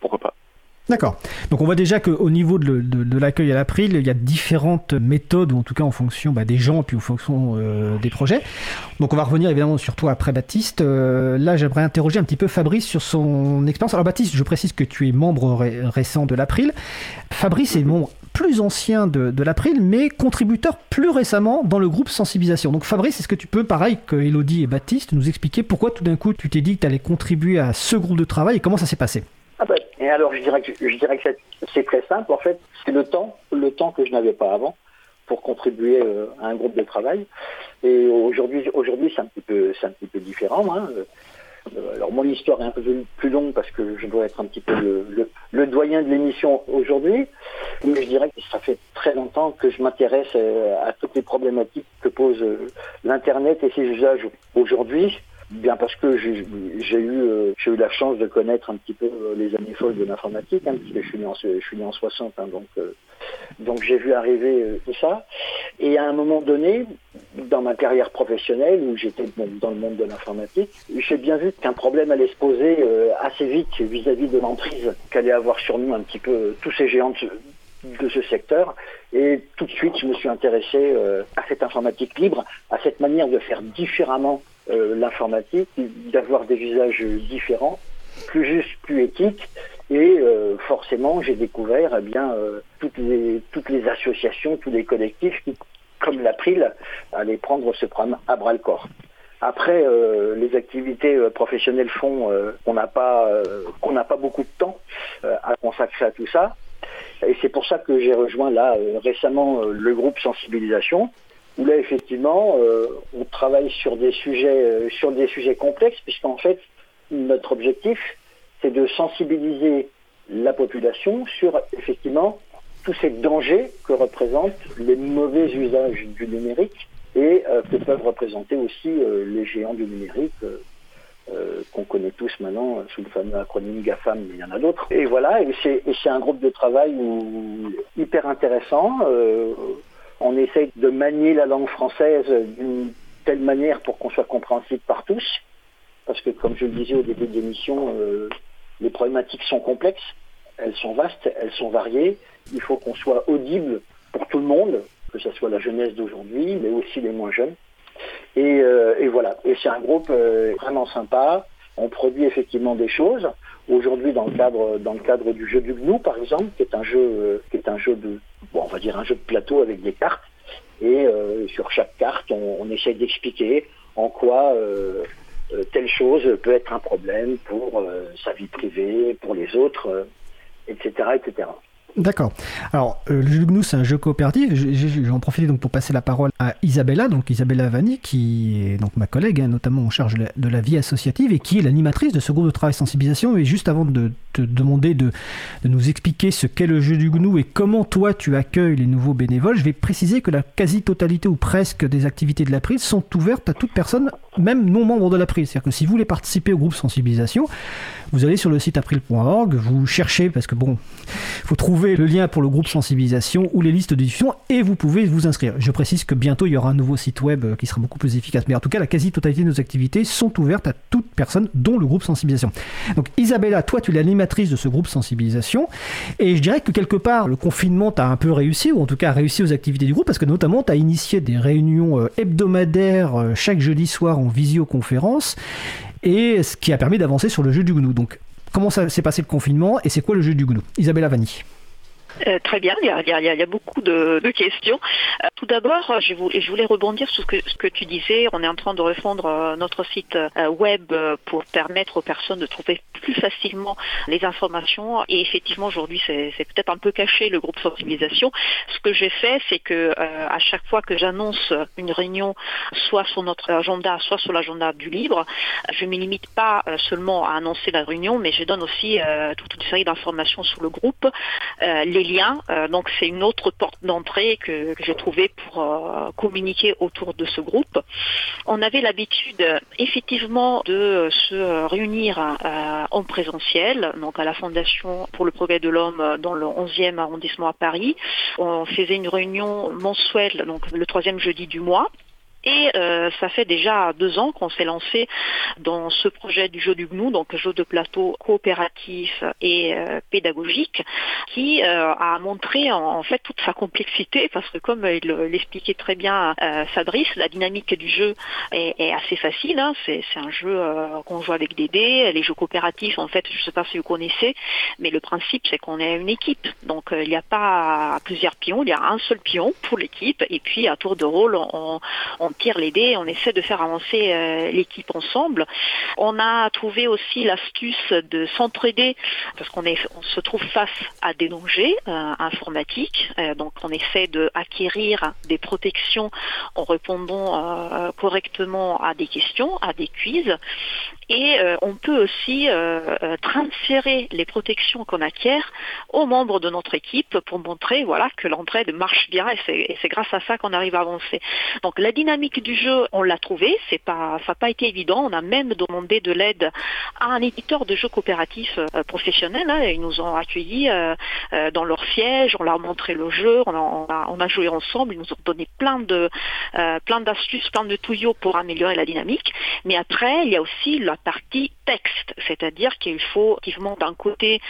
pourquoi pas. D'accord. Donc on voit déjà qu'au niveau de, l'accueil à l'April, il y a différentes méthodes, ou en tout cas en fonction bah, des gens, puis en fonction euh, des projets. Donc on va revenir évidemment sur toi après Baptiste. Euh, là j'aimerais interroger un petit peu Fabrice sur son expérience. Alors Baptiste, je précise que tu es membre récent de l'April. Fabrice est membre plus ancien de, de l'April, mais contributeur plus récemment dans le groupe sensibilisation. Donc Fabrice, est-ce que tu peux, pareil que Elodie et Baptiste, nous expliquer pourquoi tout d'un coup tu t'es dit que tu allais contribuer à ce groupe de travail et comment ça s'est passé? Ah ben, et alors je dirais que c'est très simple en fait, c'est le temps, le temps que je n'avais pas avant pour contribuer euh, à un groupe de travail. Et aujourd'hui, aujourd'hui c'est un petit peu, c'est un petit peu différent. Hein. Euh, alors mon histoire est un peu plus longue parce que je dois être un petit peu le, doyen de l'émission aujourd'hui, mais je dirais que ça fait très longtemps que je m'intéresse euh, à toutes les problématiques que pose l'Internet et ses usages aujourd'hui. Bien parce que j'ai eu, euh, eu la chance de connaître un petit peu euh, les années folles de l'informatique, hein, je suis né en, je suis né en 60, hein, donc, euh, donc j'ai vu arriver tout ça. Et à un moment donné, dans ma carrière professionnelle, où j'étais dans le monde de l'informatique, j'ai bien vu qu'un problème allait se poser assez vite vis-à-vis de l'emprise qu'allait avoir sur nous un petit peu tous ces géants de ce secteur. Et tout de suite, je me suis intéressé à cette informatique libre, à cette manière de faire différemment euh, l'informatique, d'avoir des usages différents, plus justes, plus éthiques. Et euh, forcément, j'ai découvert eh bien euh, toutes les toutes les associations, tous les collectifs qui, comme l'April, allaient prendre ce problème à bras le corps. Après, les activités professionnelles font qu'on n'a pas qu'on n'a pas beaucoup de temps à consacrer à tout ça. Et c'est pour ça que j'ai rejoint là récemment le groupe sensibilisation où là effectivement euh, on travaille sur des sujets euh, sur des sujets complexes puisqu'en fait notre objectif c'est de sensibiliser la population sur effectivement tous ces dangers que représentent les mauvais usages du numérique et euh, que peuvent représenter aussi les géants du numérique qu'on connaît tous maintenant sous le fameux acronyme GAFAM, mais il y en a d'autres. Et voilà, et c'est un groupe de travail hyper intéressant on essaye de manier la langue française d'une telle manière pour qu'on soit compréhensible par tous, parce que comme je le disais au début de l'émission, euh, les problématiques sont complexes, elles sont vastes, elles sont variées, il faut qu'on soit audible pour tout le monde, que ce soit la jeunesse d'aujourd'hui, mais aussi les moins jeunes. Et, euh, voilà, et c'est un groupe euh, vraiment sympa, on produit effectivement des choses. Aujourd'hui, dans le cadre dans le cadre du jeu du GNU, par exemple, qui est un jeu qui est un jeu de bon, on va dire un jeu de plateau avec des cartes. Et euh, sur chaque carte, on, on essaie d'expliquer en quoi euh, euh, telle chose peut être un problème pour sa vie privée, pour les autres, etc., etc. D'accord. Alors, euh, le jeu GNU, c'est un jeu coopératif. J'en profite donc pour passer la parole à Isabella, donc Isabella Vanni, qui est donc ma collègue, hein, notamment en charge de la, vie associative et qui est l'animatrice de ce groupe de travail sensibilisation. Et juste avant de te demander de, nous expliquer ce qu'est le jeu du GNU et comment toi tu accueilles les nouveaux bénévoles, je vais préciser que la quasi-totalité ou presque des activités de la prise sont ouvertes à toute personne, même non membre de la prise. C'est-à-dire que si vous voulez participer au groupe sensibilisation, vous allez sur le site april.org, vous cherchez, parce que bon, faut trouver le lien pour le groupe sensibilisation ou les listes de diffusion et vous pouvez vous inscrire. Je précise que bientôt il y aura un nouveau site web euh, qui sera beaucoup plus efficace. Mais en tout cas, la quasi-totalité de nos activités sont ouvertes à toute personne, dont le groupe sensibilisation. Donc Isabella, toi tu es l'animatrice de ce groupe sensibilisation et je dirais que quelque part le confinement t'a un peu réussi, ou en tout cas réussi aux activités du groupe, parce que notamment tu as initié des réunions euh, hebdomadaires euh, chaque jeudi soir en visioconférence et ce qui a permis d'avancer sur le jeu du GNU. Donc, comment s'est passé le confinement et c'est quoi le jeu du GNU Isabelle Avani. Euh, très bien, il y a, beaucoup de, questions. Euh, tout d'abord, je, voulais rebondir sur ce que, tu disais. On est en train de refondre euh, notre site web pour permettre aux personnes de trouver plus facilement les informations. Et effectivement, aujourd'hui, c'est peut-être un peu caché le groupe sensibilisation. Ce que j'ai fait, c'est que à chaque fois que j'annonce une réunion, soit sur notre agenda, soit sur l'agenda du livre, je ne me limite pas seulement à annoncer la réunion, mais je donne aussi toute une série d'informations sur le groupe, Euh, donc c'est une autre porte d'entrée que, j'ai trouvée pour euh, communiquer autour de ce groupe. On avait l'habitude effectivement de se réunir euh, en présentiel, donc à la Fondation pour le progrès de l'homme dans le 11e arrondissement à Paris. On faisait une réunion mensuelle, donc le troisième jeudi du mois. Et euh, ça fait déjà deux ans qu'on s'est lancé dans ce projet du jeu du GNU, donc jeu de plateau coopératif et euh, pédagogique, qui euh, a montré en, fait toute sa complexité, parce que comme il l'expliquait très bien Fabrice, la dynamique du jeu est, assez facile. Hein. C'est un jeu qu'on joue avec des dés. Les jeux coopératifs, en fait, je ne sais pas si vous connaissez, mais le principe c'est qu'on est une équipe. Donc il n'y a pas plusieurs pions, il y a un seul pion pour l'équipe, et puis à tour de rôle, on on tire les dés, on essaie de faire avancer euh, l'équipe ensemble. On a trouvé aussi l'astuce de s'entraider parce qu'on on se trouve face à des dangers euh, informatiques. Euh, donc on essaie de acquérir des protections en répondant correctement à des questions, à des quiz. Et on peut aussi transférer les protections qu'on acquiert aux membres de notre équipe pour montrer voilà que l'entraide marche bien et c'est grâce à ça qu'on arrive à avancer. Donc la dynamique du jeu, on l'a trouvé, c'est pas, ça n'a pas été évident. On a même demandé de l'aide à un éditeur de jeux coopératifs euh. Hein. Ils nous ont accueillis euh, euh, dans leur siège, on leur a montré le jeu, on a, joué ensemble, ils nous ont donné plein plein d'astuces, plein de tuyaux pour améliorer la dynamique. Mais après, il y a aussi la partie texte, c'est-à-dire qu'il faut effectivement d'un côté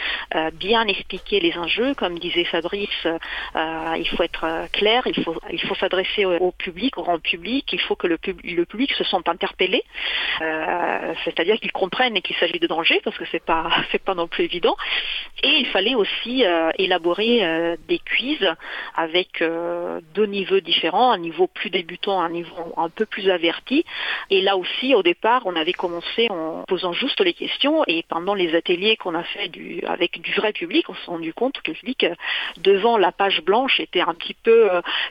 bien expliquer les enjeux, comme disait Fabrice, il faut être clair, il faut il faut s'adresser au public, au grand public qu'il faut que le, public se sente interpellé, euh, c'est-à-dire qu'ils comprennent qu'il s'agit de danger, parce que c'est pas pas non plus évident. Et il fallait aussi euh, élaborer euh, des quiz avec deux niveaux différents, un niveau plus débutant, un niveau un peu plus averti. Et là aussi, au départ, on avait commencé en posant juste les questions, et pendant les ateliers qu'on a fait avec du vrai public, on s'est rendu compte que le public devant la page blanche était un petit peu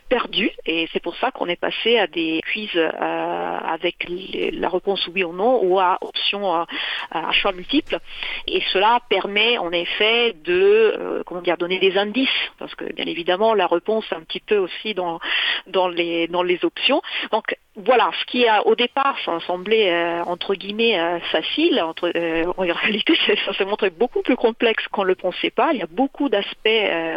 perdu, et c'est pour ça qu'on est passé à des quiz euh, avec la réponse oui ou non ou à option euh, à choix multiple. Et cela permet en effet de euh, comment dire donner des indices parce que bien évidemment la réponse est un petit peu aussi dans dans les dans les options. Donc voilà, ce qui a au départ ça semblait entre guillemets facile, entre, en réalité ça s'est montré beaucoup plus complexe qu'on ne le pensait pas. Il y a beaucoup d'aspects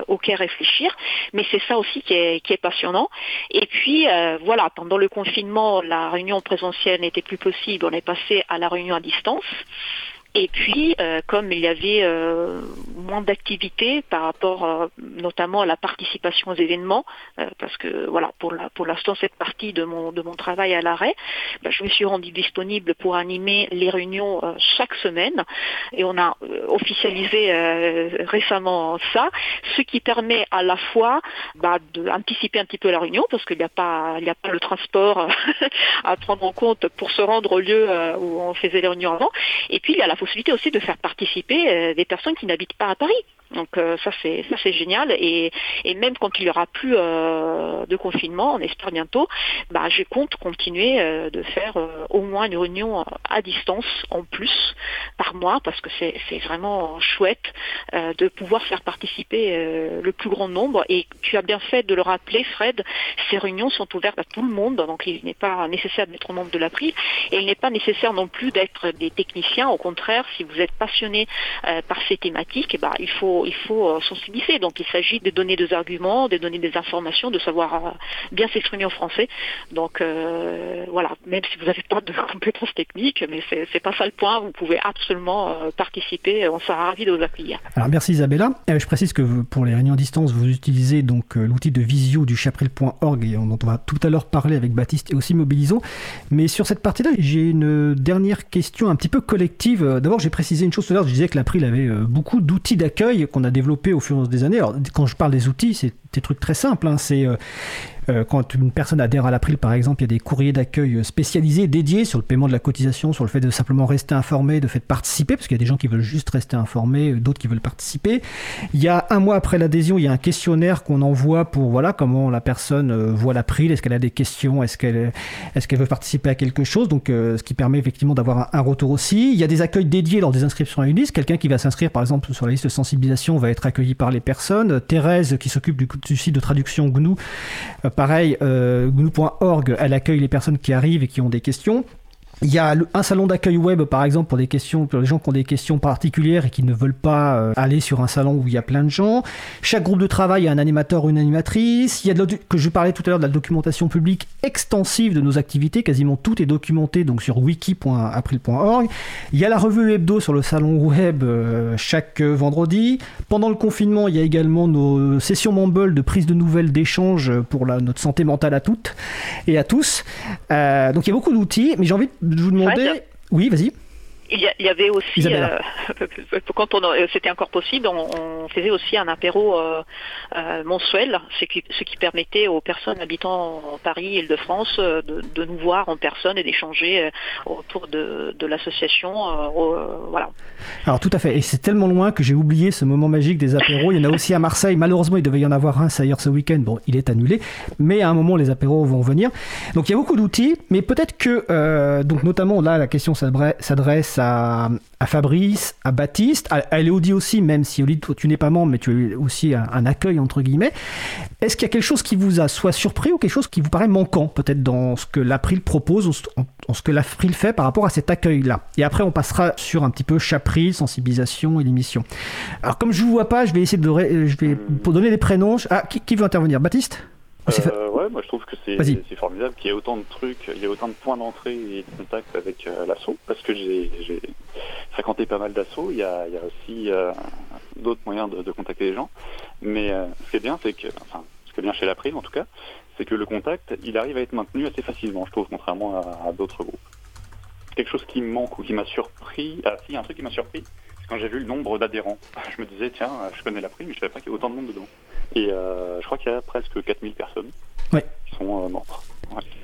auxquels réfléchir, mais c'est ça aussi qui est, passionnant. Et puis voilà, pendant le confinement, la réunion présentielle n'était plus possible, on est passé à la réunion à distance. Et puis, euh, comme il y avait euh, moins d'activités par rapport euh, notamment à la participation aux événements, parce que voilà, pour l'instant cette partie de mon de mon travail à l'arrêt, bah, je me suis rendue disponible pour animer les réunions chaque semaine, et on a officialisé récemment ça, ce qui permet à la fois bah, d'anticiper un petit peu la réunion, parce qu'il n'y a pas a pas le transport à prendre en compte pour se rendre au lieu où on faisait les réunions avant, et puis il y a la aussi de faire participer euh, des personnes qui n'habitent pas à Paris. Donc euh, ça c'est ça c'est génial. Et, même quand il y aura plus euh, de confinement, on espère bientôt, bah, je compte continuer de faire au moins une réunion à distance en plus par mois parce que c'est vraiment chouette de pouvoir faire participer le plus grand nombre. Et tu as bien fait de le rappeler Fred, ces réunions sont ouvertes à tout le monde. Donc il n'est pas nécessaire d'être membre de l'April et il n'est pas nécessaire non plus d'être des techniciens, au contraire si vous êtes passionné euh, par ces thématiques, eh ben, il faut, il faut euh, sensibiliser. Donc il s'agit de donner des arguments, de donner des informations, de savoir euh, bien s'exprimer en français. Donc voilà, même si vous n'avez pas de compétences techniques, mais c'est pas ça le point, vous pouvez absolument participer, on sera ravis de vous accueillir. Alors merci Isabella. je précise que pour les réunions à distance, vous utilisez donc l'outil de visio du chapril.org dont on va tout à l'heure parler avec Baptiste et aussi Mobilisons. Mais sur cette partie-là, j'ai une dernière question un petit peu collective d'abord, j'ai précisé une chose tout à l'heure. Je disais que l'April avait euh, beaucoup d'outils d'accueil qu'on a développés au fur et à mesure des années. Alors, quand je parle des outils, c'est des trucs très simples. Hein. C'est euh, quand une personne adhère à l'April, par exemple, il y a des courriers d'accueil spécialisés, dédiés sur le paiement de la cotisation, sur le fait de simplement rester informé, de fait participer, parce qu'il y a des gens qui veulent juste rester informés, d'autres qui veulent participer. Il y a un mois après l'adhésion, il y a un questionnaire qu'on envoie pour voilà comment la personne voit l'April, est-ce qu'elle a des questions, est-ce qu'elle est-ce veut participer à quelque chose, donc ce qui permet effectivement d'avoir un, retour aussi. Il y a des accueils dédiés lors des inscriptions à une liste. Quelqu'un qui va s'inscrire, par exemple, sur la liste de sensibilisation va être accueilli par les personnes. Thérèse, qui s'occupe du, site de traduction GNU, euh, pareil, euh, elle accueille les personnes qui arrivent et qui ont des questions. Il y a un salon d'accueil web, par exemple, pour des questions, pour les gens qui ont des questions particulières et qui ne veulent pas euh, aller sur un salon où il y a plein de gens. Chaque groupe de travail a un animateur ou une animatrice. Il y a de que je parlais tout à l'heure de la documentation publique extensive de nos activités. Quasiment tout est documenté donc sur wiki.april.org. Il y a la revue hebdo sur le salon web euh, chaque vendredi. Pendant le confinement, il y a également nos sessions Mumble de prise de nouvelles, d'échange pour notre santé mentale à toutes et à tous. Euh, donc il y a beaucoup d'outils, mais j'ai envie de vous demander. Oui, vas-y. Il y, avait aussi, euh, quand on, euh, c'était encore possible, on, faisait aussi un apéro euh, mensuel, ce qui, ce qui, permettait aux personnes habitant en Paris, Île-de-France, de, de, nous voir en personne et d'échanger autour de, de l'association. voilà. Alors tout à fait, et c'est tellement loin que j'ai oublié ce moment magique des apéros. Il y en a aussi à Marseille. Malheureusement, il devait y en avoir un, d'ailleurs ce week-end. Bon, il est annulé, mais à un moment, les apéros vont venir. Donc il y a beaucoup d'outils, mais peut-être que, donc notamment là, la question s'adresse à, Fabrice, à Baptiste, à, Elodie aussi, même si Elodie, tu n'es pas membre, mais tu es aussi un, accueil, entre guillemets. Est-ce qu'il y a quelque chose qui vous a soit surpris ou quelque chose qui vous paraît manquant, peut-être dans ce que l'April propose, ou en, ce que l'April fait par rapport à cet accueil-là? Et après, on passera sur un petit peu Chapril, sensibilisation et l'émission. Alors, comme je ne vous vois pas, je vais essayer de je vais, pour donner des prénoms. Ah, qui veut intervenir? Baptiste? Euh, ouais, moi je trouve que c'est formidable qu'il y ait autant de trucs, il y ait autant de points d'entrée et de contact avec euh, l'assaut, parce que j'ai fréquenté pas mal d'assauts, il, y a, aussi euh, d'autres moyens de, contacter les gens, mais euh, ce qui est bien, c'est que, enfin, ce qui est bien chez la prime en tout cas, c'est que le contact, il arrive à être maintenu assez facilement, je trouve, contrairement à, d'autres groupes. Quelque chose qui me manque ou qui m'a surpris, ah si, un truc qui m'a surpris, quand j'ai vu le nombre d'adhérents. Je me disais, tiens, je connais la prime, mais je savais pas qu'il y avait autant de monde dedans. Et euh, je crois qu'il y a presque 4000 personnes qui sont euh, membres.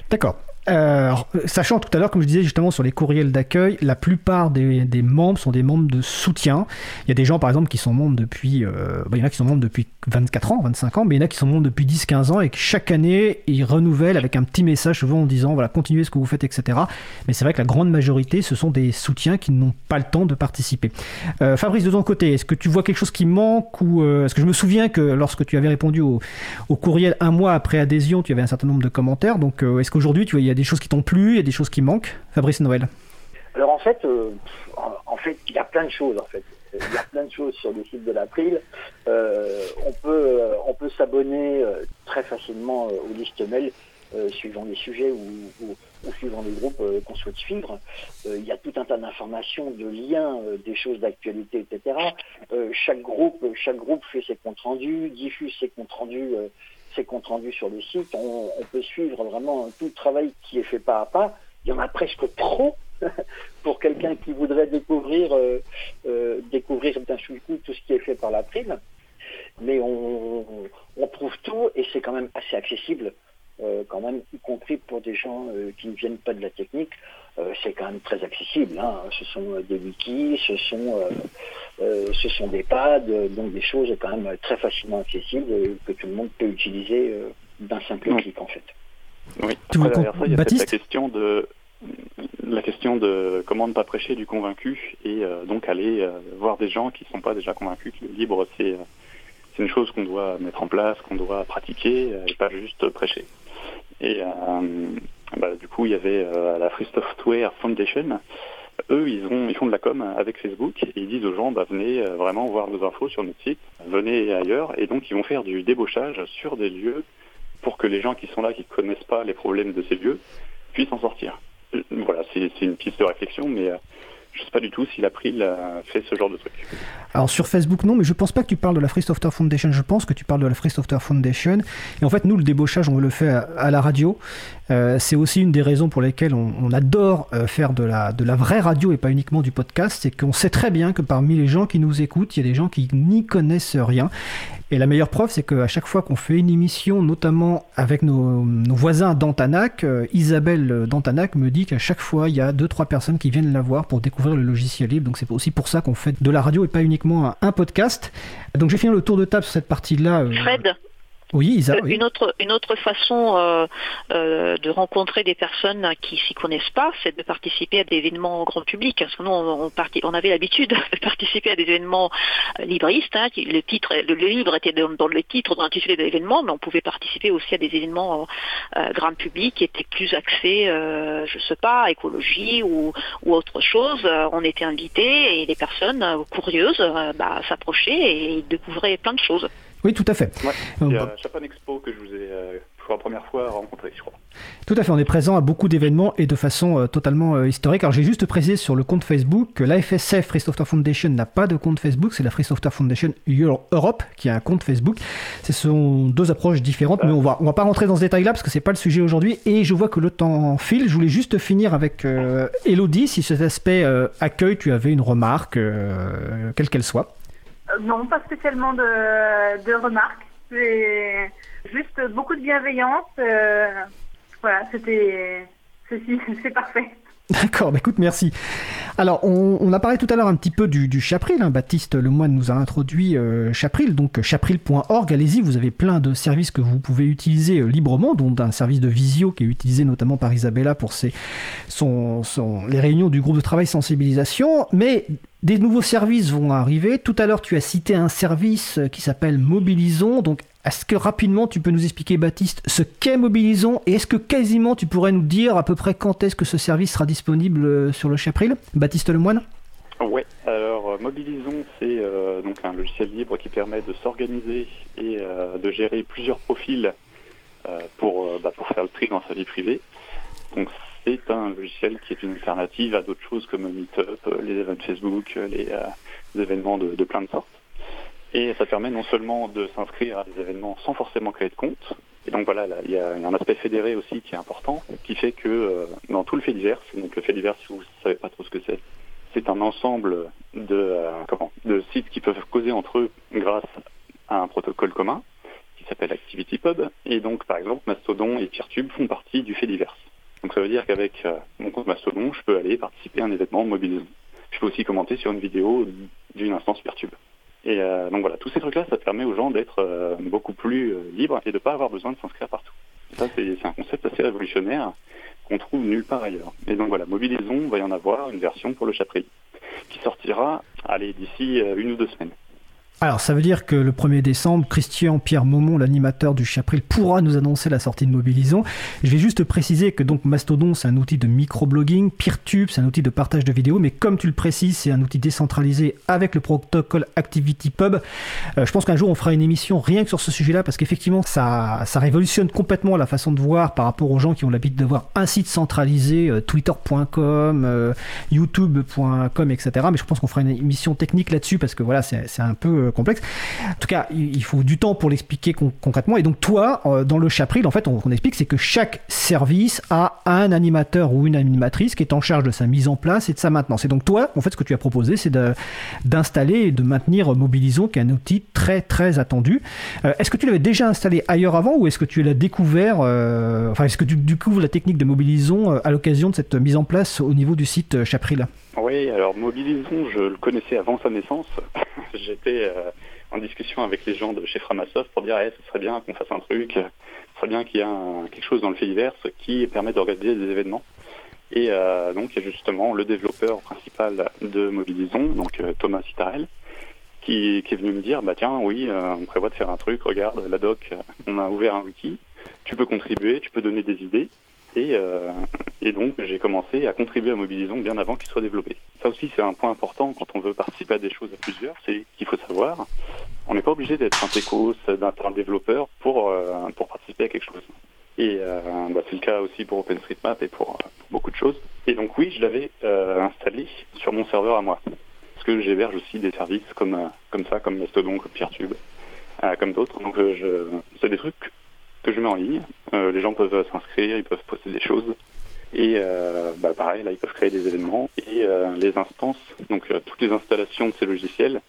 D'accord. Euh, sachant tout à l'heure, comme je disais justement sur les courriels d'accueil, la plupart des, membres sont des membres de soutien. Il y a des gens par exemple qui sont membres depuis, euh, bah, il y en a qui sont membres depuis 24 ans, 25 ans, mais il y en a qui sont membres depuis 10-15 ans et que chaque année ils renouvellent avec un petit message souvent en disant voilà continuez ce que vous faites, etc. Mais c'est vrai que la grande majorité ce sont des soutiens qui n'ont pas le temps de participer. Euh, Fabrice de ton côté, est-ce que tu vois quelque chose qui manque ou est-ce que je me souviens que lorsque tu avais répondu au, au, courriel un mois après adhésion, tu avais un certain nombre de commentaires. Donc est-ce qu'aujourd'hui tu vois y a des choses qui t'ont plu, il y a des choses qui manquent. Fabrice Noël. Alors en fait, euh, en fait, il y a plein de choses en fait. Il y a plein de choses sur le site de l'April. Euh, on peut, euh, on peut s'abonner très facilement aux listes mail suivant les sujets ou, suivant les groupes qu'on souhaite suivre. il y a tout un tas d'informations, de liens, des choses d'actualité, etc. chaque groupe, chaque groupe fait ses comptes rendus, diffuse ses comptes rendus ces comptes rendus sur le site, on, peut suivre vraiment tout le travail qui est fait pas à pas. Il y en a presque trop pour quelqu'un qui voudrait découvrir, euh, euh, découvrir d'un seul coup tout ce qui est fait par la prime. Mais on, trouve tout et c'est quand même assez accessible, euh, quand même, y compris pour des gens qui ne viennent pas de la technique. c'est quand même très accessible. Hein. Ce sont des wikis, ce sont euh, ce sont des pads, donc des choses quand même très facilement accessibles que tout le monde peut utiliser euh, d'un simple clic en fait. Oui. Après, ça, il y a la question de la question de comment ne pas prêcher du convaincu et euh, donc aller voir des gens qui ne sont pas déjà convaincus que le libre c'est c'est une chose qu'on doit mettre en place, qu'on doit pratiquer et pas juste prêcher. Et bah, du coup, il y avait la Free Software Foundation eux, ils, ont, ils font de la com avec Facebook et ils disent aux gens, bah, venez euh, vraiment voir vos infos sur notre site, venez ailleurs. Et donc, ils vont faire du débauchage sur des lieux pour que les gens qui sont là, qui ne connaissent pas les problèmes de ces lieux, puissent en sortir. Euh, voilà, c'est une piste de réflexion, mais euh, je ne sais pas du tout s'il a pris fait ce genre de truc. Alors sur Facebook non, mais je pense pas que tu parles de la Free Software Foundation. Je pense que tu parles de la Free Software Foundation. Et en fait, nous, le débauchage, on le fait à, la radio. Euh, c'est aussi une des raisons pour lesquelles on, adore euh, faire de la, de la vraie radio et pas uniquement du podcast. C'est qu'on sait très bien que parmi les gens qui nous écoutent, il y a des gens qui n'y connaissent rien. Et la meilleure preuve, c'est qu'à chaque fois qu'on fait une émission, notamment avec nos, voisins d'Antanac, euh, Isabelle d'Antanac me dit qu'à chaque fois, il y a deux trois personnes qui viennent la voir pour découvrir le logiciel libre. Donc c'est aussi pour ça qu'on fait de la radio et pas uniquement un, podcast. Donc j'ai fini le tour de table sur cette partie-là. Euh, Oui. Une, autre, une autre façon de rencontrer des personnes qui s'y connaissent pas, c'est de participer à des événements grand public. Parce que nous, on, avait l'habitude de participer à des événements libristes. Hein, le, titre, le, livre était dans, le titre, dans l'intitulé de l'événement, mais on pouvait participer aussi à des événements grand public qui étaient plus axés, je sais pas, écologie ou, ou autre chose. on était invités et les personnes curieuses bah, s'approchaient et découvraient plein de choses. Oui, tout à fait. Ouais, c'est euh, Japan Expo que je vous ai euh, pour la première fois rencontré, je crois. Tout à fait, on est présent à beaucoup d'événements et de façon euh, totalement euh, historique. Alors j'ai juste précisé sur le compte Facebook que l'AFSF Free Software Foundation n'a pas de compte Facebook, c'est la Free Software Foundation Europe qui a un compte Facebook. Ce sont deux approches différentes, mais on va, on va pas rentrer dans ce détail-là parce que c'est pas le sujet aujourd'hui. Et je vois que le temps file. Je voulais juste finir avec Elodie, si cet aspect accueil, tu avais une remarque, quelle qu'elle soit. Euh, non, pas spécialement de, de remarques. C'est juste beaucoup de bienveillance. Euh, voilà, c'était. C'est parfait. D'accord, bah écoute, merci. Alors, on, a parlé tout à l'heure un petit peu du, Chapril. Hein. Baptiste Lemoine nous a introduit euh, Chapril, donc chapril.org. Allez-y, vous avez plein de services que vous pouvez utiliser euh, librement, dont un service de visio qui est utilisé notamment par Isabella pour ses, les réunions du groupe de travail sensibilisation. Mais des nouveaux services vont arriver. Tout à l'heure, tu as cité un service qui s'appelle Mobilisons. Donc, est-ce que rapidement tu peux nous expliquer, Baptiste, ce qu'est Mobilisons et est-ce que quasiment tu pourrais nous dire à peu près quand est-ce que ce service sera disponible euh, sur le Chapril? Baptiste Lemoine? Oui, alors euh, Mobilisons, c'est euh, donc un logiciel libre qui permet de s'organiser et de gérer plusieurs profils pour, bah, pour faire le tri dans sa vie privée. Donc c'est un logiciel qui est une alternative à d'autres choses comme Meetup, les événements Facebook, les, événements de plein de sortes. Et ça permet non seulement de s'inscrire à des événements sans forcément créer de compte, et donc voilà, il y a un aspect fédéré aussi qui est important, qui fait que euh, dans tout le fait divers, donc le fait divers, si vous ne savez pas trop ce que c'est, c'est un ensemble de, euh, comment, de sites qui peuvent causer entre eux grâce à un protocole commun qui s'appelle ActivityPub. Et donc, par exemple, Mastodon et Peertube font partie du fait divers. Donc ça veut dire qu'avec euh, mon compte Mastodon, je peux aller participer à un événement mobilisé. Je peux aussi commenter sur une vidéo d'une instance Peertube. Et euh, donc voilà, tous ces trucs-là, ça permet aux gens d'être euh, beaucoup plus euh, libres et de ne pas avoir besoin de s'inscrire partout. ça, c'est un concept assez révolutionnaire qu'on trouve nulle part ailleurs. Et donc voilà, Mobilisons, va y en avoir une version pour le Chapril qui sortira, allez, d'ici une ou deux semaines. Alors, ça veut dire que le 1er décembre, Christian Pierre Maumont, l'animateur du Chapril, pourra nous annoncer la sortie de Mobilisons. Je vais juste préciser que donc Mastodon, c'est un outil de microblogging, Peertube, c'est un outil de partage de vidéos, mais comme tu le précises, c'est un outil décentralisé avec le protocole ActivityPub. Euh, je pense qu'un jour, on fera une émission rien que sur ce sujet-là, parce qu'effectivement, ça, ça révolutionne complètement la façon de voir par rapport aux gens qui ont l'habitude d'avoir un site centralisé, euh, twitter.com, euh, youtube.com, etc. Mais je pense qu'on fera une émission technique là-dessus, parce que voilà, c'est un peu complexe. En tout cas, il faut du temps pour l'expliquer concrètement. Et donc, toi, euh, dans le chapril, en fait, on, explique, c'est que chaque service a un animateur ou une animatrice qui est en charge de sa mise en place et de sa maintenance. Et donc, toi, en fait, ce que tu as proposé, c'est d'installer et de maintenir Mobilisons, qui est un outil très, très attendu. Euh, est-ce que tu l'avais déjà installé ailleurs avant ou est-ce que tu l'as découvert, euh, enfin, est-ce que tu découvres la technique de Mobilisons à l'occasion de cette mise en place au niveau du site Chapril? Oui, alors Mobilisons, je le connaissais avant sa naissance. J'étais euh, en discussion avec les gens de chez Framasoft pour dire eh, ce serait bien qu'on fasse un truc, ce serait bien qu'il y ait quelque chose dans le fait divers qui permet d'organiser des événements. Et euh, donc il y a justement le développeur principal de Mobilisons, donc euh, Thomas Citarel, qui, est venu me dire bah tiens oui on prévoit de faire un truc, regarde la doc, on a ouvert un wiki, tu peux contribuer, tu peux donner des idées. Et, et donc j'ai commencé à contribuer à Mobilisons bien avant qu'il soit développé. Ça aussi, c'est un point important quand on veut participer à des choses à plusieurs, c'est qu'il faut savoir, on n'est pas obligé d'être un techos, d'être un développeur pour, euh, pour participer à quelque chose. Et euh, bah, c'est le cas aussi pour OpenStreetMap et pour, euh, beaucoup de choses. Et donc oui, je l'avais installé sur mon serveur à moi. Parce que j'héberge aussi des services comme, comme ça, comme Mastodon, comme Peertube, comme d'autres. Donc je, c'est des trucs que je mets en ligne. les gens peuvent s'inscrire, ils peuvent poster des choses. Et euh, bah pareil, là, ils peuvent créer des événements et euh, les instances, donc euh, toutes les installations de ces logiciels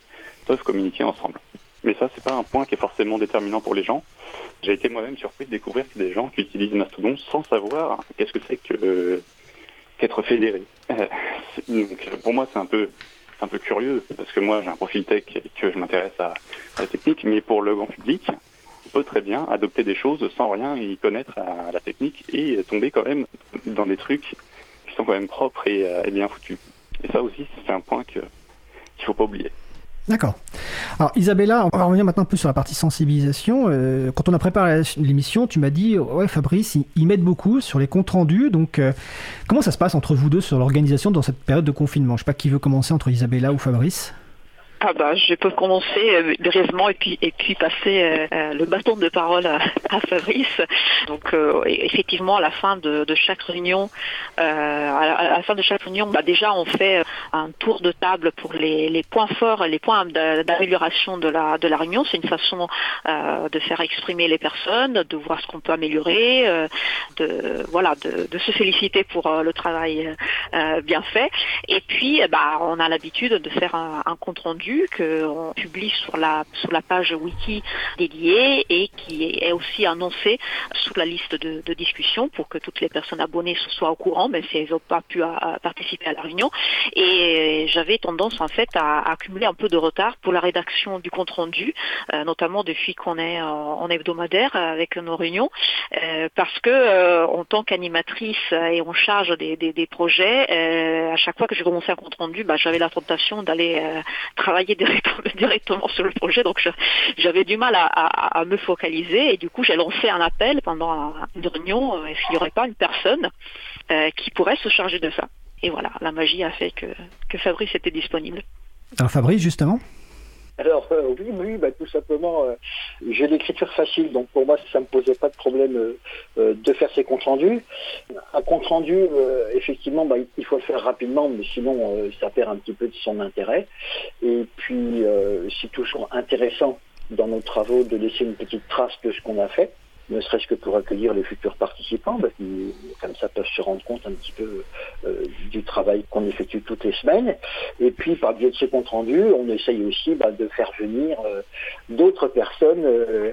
peuvent communiquer ensemble. Mais ça, c'est pas un point qui est forcément déterminant pour les gens. J'ai été moi-même surpris de découvrir que des gens qui utilisent Mastodon sans savoir qu'est-ce que c'est qu'être fédéré. donc pour moi, c'est un peu un peu curieux parce que moi, j'ai un profil tech et que je m'intéresse à la technique, mais pour le grand public, peut très bien adopter des choses sans rien y connaître à la technique et tomber quand même dans des trucs qui sont quand même propres et, et bien foutus. Et ça aussi, c'est un point qu'il ne faut pas oublier. D'accord. Alors Isabella, on va revenir maintenant un peu sur la partie sensibilisation. Euh, quand on a préparé l'émission, tu m'as dit, ouais Fabrice, ils, m'aident beaucoup sur les comptes rendus. Donc euh, comment ça se passe entre vous deux sur l'organisation dans cette période de confinement? Je sais pas qui veut commencer entre Isabella ou Fabrice. Ah bah, je peux commencer euh, brièvement et puis et puis passer euh, euh, le bâton de parole à, Fabrice. Donc effectivement, à la fin de, chaque réunion, à la, fin de chaque réunion, déjà on fait un tour de table pour les, points forts, les points d'amélioration de la de la réunion. C'est une façon de faire exprimer les personnes, de voir ce qu'on peut améliorer, de voilà, de, se féliciter pour le travail bien fait. Et puis, bah, on a l'habitude de faire un compte rendu qu'on publie sur la, sur la page wiki dédiée et qui est aussi annoncé sous la liste de, discussion pour que toutes les personnes abonnées soient au courant, même si elles n'ont pas pu participer à la réunion. Et j'avais tendance en fait à, accumuler un peu de retard pour la rédaction du compte rendu, euh, notamment depuis qu'on est en, hebdomadaire avec nos réunions, euh, parce que euh, en tant qu'animatrice et en charge des, projets, à chaque fois que j'ai commencé un compte rendu, bah, j'avais la tentation d'aller travailler directement, sur le projet, donc j'avais du mal à, me focaliser. Et du coup j'ai lancé un appel pendant une réunion, euh, est-ce qu'il n'y aurait pas une personne euh, qui pourrait se charger de ça? Et voilà, la magie a fait que, que Fabrice était disponible. Alors Fabrice, justement? Alors euh, oui, oui, bah, tout simplement, euh, j'ai l'écriture facile, donc pour moi ça ne me posait pas de problème euh, de faire ces comptes rendus. Un compte rendu, effectivement, bah, il faut le faire rapidement, mais sinon ça perd un petit peu de son intérêt. Et puis c'est toujours intéressant dans nos travaux de laisser une petite trace de ce qu'on a fait ne serait-ce que pour accueillir les futurs participants, qui, comme ça peuvent se rendre compte un petit peu euh, du travail qu'on effectue toutes les semaines. Et puis, par biais de ces comptes rendus, on essaye aussi bah, de faire venir euh, d'autres personnes euh,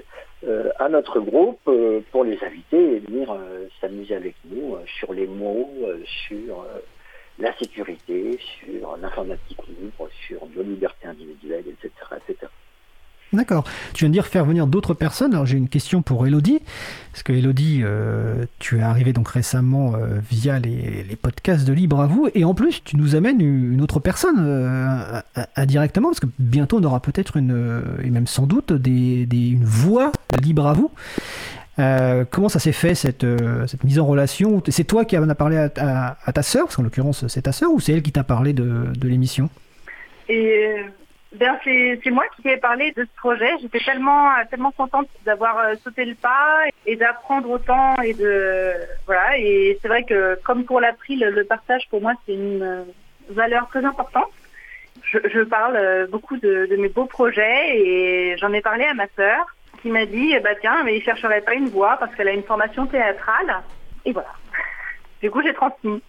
à notre groupe pour les inviter et venir s'amuser avec nous sur les mots, sur la sécurité, sur l'informatique libre, sur la liberté individuelle, etc., etc. D'accord. Tu viens de dire faire venir d'autres personnes. Alors j'ai une question pour Elodie. Parce que Elodie, euh, tu es arrivée donc récemment euh, via les, podcasts de Libre à vous. Et en plus, tu nous amènes une autre personne euh, indirectement. Parce que bientôt, on aura peut-être une, et même sans doute, des, une voix Libre à vous. comment ça s'est fait cette, cette, mise en relation? C'est toi qui en as parlé à, ta sœur, parce qu'en l'occurrence c'est ta sœur, ou c'est elle qui t'a parlé de, de l'émission? Et ben, c'est moi qui ai parlé de ce projet. J'étais tellement tellement contente d'avoir euh, sauté le pas et d'apprendre autant et de voilà. Et c'est vrai que comme pour l'April, le partage pour moi c'est une euh, valeur très importante. Je, je parle euh, beaucoup de, de, mes beaux projets et j'en ai parlé à ma sœur qui m'a dit bah tiens mais il chercherait pas une voix parce qu'elle a une formation théâtrale et voilà. Du coup j'ai transmis.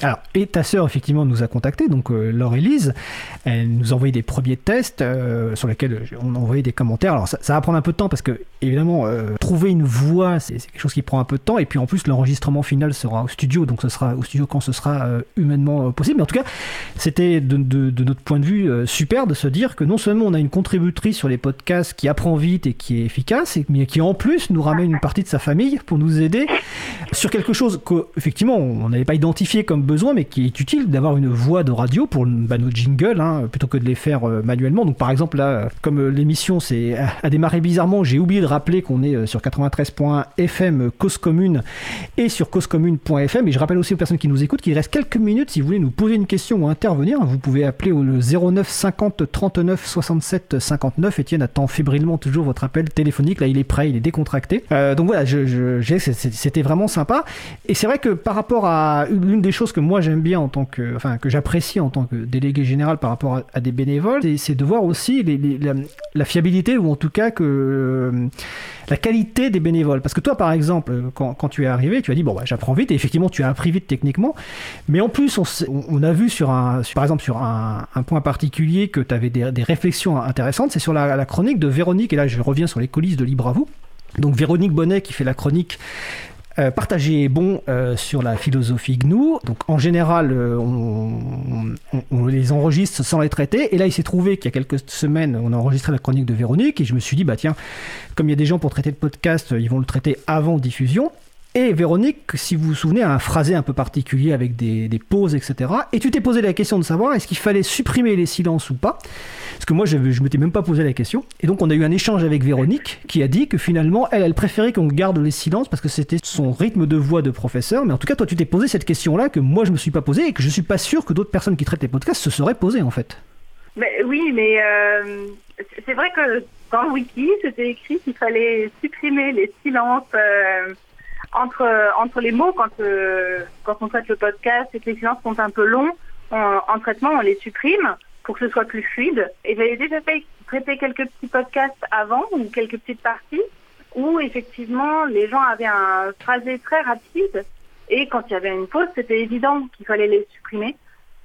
Alors, et ta sœur, effectivement, nous a contacté, donc euh, Laure Elise. Elle nous a envoyé des premiers tests euh, sur lesquels on a envoyé des commentaires. Alors, ça, va prendre un peu de temps parce que, évidemment, euh, trouver une voix, c'est quelque chose qui prend un peu de temps. Et puis, en plus, l'enregistrement final sera au studio, donc ce sera au studio quand ce sera humainement possible. Mais en tout cas, c'était de, de, notre point de vue super de se dire que non seulement on a une contributrice sur les podcasts qui apprend vite et qui est efficace, mais qui en plus nous ramène une partie de sa famille pour nous aider sur quelque chose qu'effectivement on n'avait pas identifié comme besoin, mais qui est utile d'avoir une voix de radio pour bah, nos jingles, hein, plutôt que de les faire euh, manuellement. Donc par exemple là, comme euh, l'émission a démarré bizarrement, j'ai oublié de rappeler qu'on est euh, sur 93.fm cause commune et sur causecommune.fm. Et je rappelle aussi aux personnes qui nous écoutent qu'il reste quelques minutes si vous voulez nous poser une question ou intervenir. Vous pouvez appeler au 09 50 39 67 59. Etienne attend fébrilement toujours votre appel téléphonique. Là, il est prêt, il est décontracté. donc voilà, je, c'était vraiment sympa. Et c'est vrai que par rapport à l'une des choses que moi j'aime bien en tant que, enfin que j'apprécie en tant que délégué général par rapport à, des bénévoles, c'est de voir aussi la, fiabilité ou en tout cas que euh, la qualité des bénévoles. Parce que toi, par exemple, quand, tu es arrivé, tu as dit bon, bah, j'apprends vite et effectivement tu as appris vite techniquement, mais en plus on, a vu sur un, par exemple sur un, point particulier que tu avais des, réflexions intéressantes, c'est sur la, la, chronique de Véronique et là je reviens sur les coulisses de Libre à vous. Donc Véronique Bonnet qui fait la chronique Euh, partagé est bon euh, sur la philosophie GNU. Donc en général, euh, on, on- les enregistre sans les traiter. Et là, il s'est trouvé qu'il y a quelques semaines, on a enregistré la chronique de Véronique. Et je me suis dit, bah tiens, comme il y a des gens pour traiter le podcast, ils vont le traiter avant diffusion. Et Véronique, si vous vous souvenez, a un phrasé un peu particulier avec des, pauses, etc. Et tu t'es posé la question de savoir est-ce qu'il fallait supprimer les silences ou pas? Parce que moi, je ne m'étais même pas posé la question. Et donc, on a eu un échange avec Véronique qui a dit que finalement, elle, préférait qu'on garde les silences parce que c'était son rythme de voix de professeur. Mais en tout cas, toi, tu t'es posé cette question-là que moi, je me suis pas posée et que je suis pas sûr que d'autres personnes qui traitent les podcasts se seraient posées, en fait. Oui, mais euh, c'est- c'est vrai que dans le wiki, c'était écrit qu'il fallait supprimer les silences euh, entre, entre les mots quand, euh, quand on traite le podcast et que les silences sont un peu longs. En, en traitement, on les supprime pour que ce soit plus fluide. Et j'avais déjà fait traiter quelques petits podcasts avant ou quelques petites parties où effectivement les gens avaient un phrasé très rapide et quand il y avait une pause, c'était évident qu'il fallait les supprimer.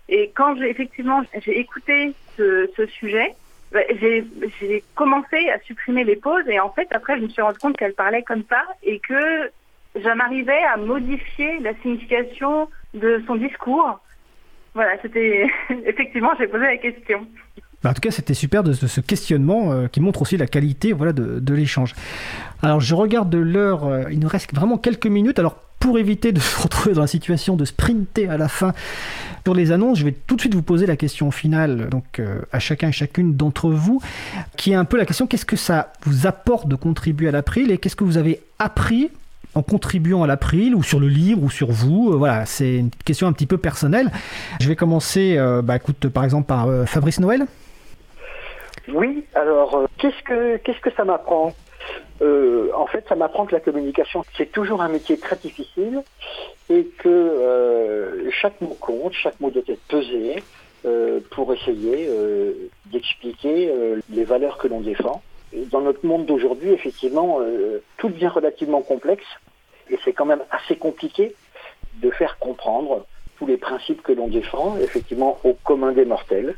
Et quand j'ai effectivement j'ai écouté ce, sujet, bah, j'ai j'ai commencé à supprimer les pauses et en fait après je me suis rendu compte qu'elle parlait comme ça et que j'en arrivais à modifier la signification de son discours. Voilà, c'était effectivement j'ai posé la question. Bah, en tout cas, c'était super de, ce questionnement euh, qui montre aussi la qualité voilà, de, l'échange. Alors, je regarde de l'heure, euh, il nous reste vraiment quelques minutes. Alors, pour éviter de se retrouver dans la situation de sprinter à la fin sur les annonces, je vais tout de suite vous poser la question finale donc, euh, à chacun et chacune d'entre vous, qui est un peu la question qu'est-ce que ça vous apporte de contribuer à l'April et qu'est-ce que vous avez appris en contribuant à l'April ou sur le livre ou sur vous Euh, Voilà, c'est une question un petit peu personnelle. Je vais commencer, euh, bah, par exemple, par euh, Fabrice Noël. Oui, alors qu'est-ce que qu'est-ce que ça m'apprend? En fait, ça m'apprend que la communication c'est toujours un métier très difficile et que chaque mot compte, chaque mot doit être pesé pour essayer d'expliquer les valeurs que l'on défend. Dans notre monde d'aujourd'hui, effectivement, euh, tout devient relativement complexe et c'est quand même assez compliqué de faire comprendre tous les principes que l'on défend, effectivement, au commun des mortels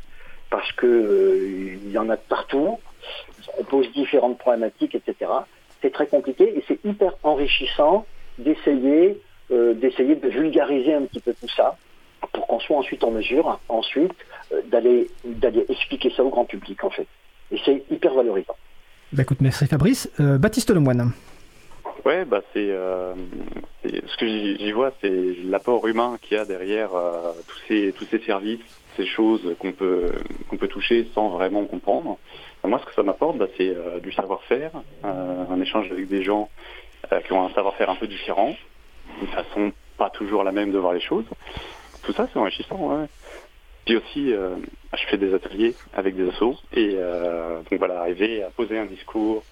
parce que euh, il y en a de partout, on pose différentes problématiques, etc. C'est très compliqué et c'est hyper enrichissant d'essayer euh, d'essayer de vulgariser un petit peu tout ça pour qu'on soit ensuite en mesure, ensuite, euh, d'aller expliquer ça au grand public en fait. Et c'est hyper valorisant. Bah écoute, merci Fabrice. Euh, Baptiste Lemoine. Ouais, bah c'est euh, ce que j'y vois, c'est l'apport humain qu'il y a derrière euh, tous ces services, ces choses qu'on peut qu'on peut toucher sans vraiment comprendre. Euh, Moi, ce que ça m'apporte, bah, c'est du savoir-faire, un échange avec des gens qui ont un savoir-faire un peu différent, une façon pas toujours la même de voir les choses. Tout ça, c'est enrichissant. Puis aussi, euh, je fais des ateliers avec des assos et euh, donc voilà, arriver à poser un discours,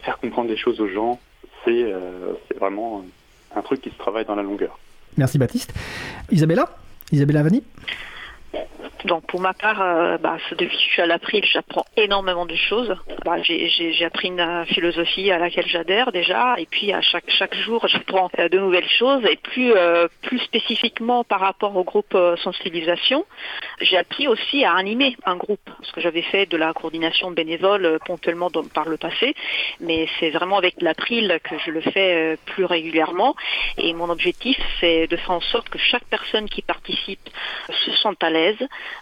faire comprendre des choses aux gens, c'est euh, c'est vraiment un truc qui se travaille dans la longueur. Merci Baptiste. Isabella? Isabella Vanni Donc pour ma part, euh, bah, depuis que je suis à l'April, j'apprends énormément de choses. Bah, j'ai- appris une euh, philosophie à laquelle j'adhère déjà, et puis à chaque chaque jour, j'apprends euh, de nouvelles choses. Et plus plus spécifiquement par rapport au groupe sensibilisation, j'ai appris aussi à animer un groupe, parce que j'avais fait de la coordination bénévole ponctuellement par le passé, mais c'est vraiment avec l'April que je le fais plus régulièrement. Et mon objectif, c'est de faire en sorte que chaque personne qui participe se sente à l'aise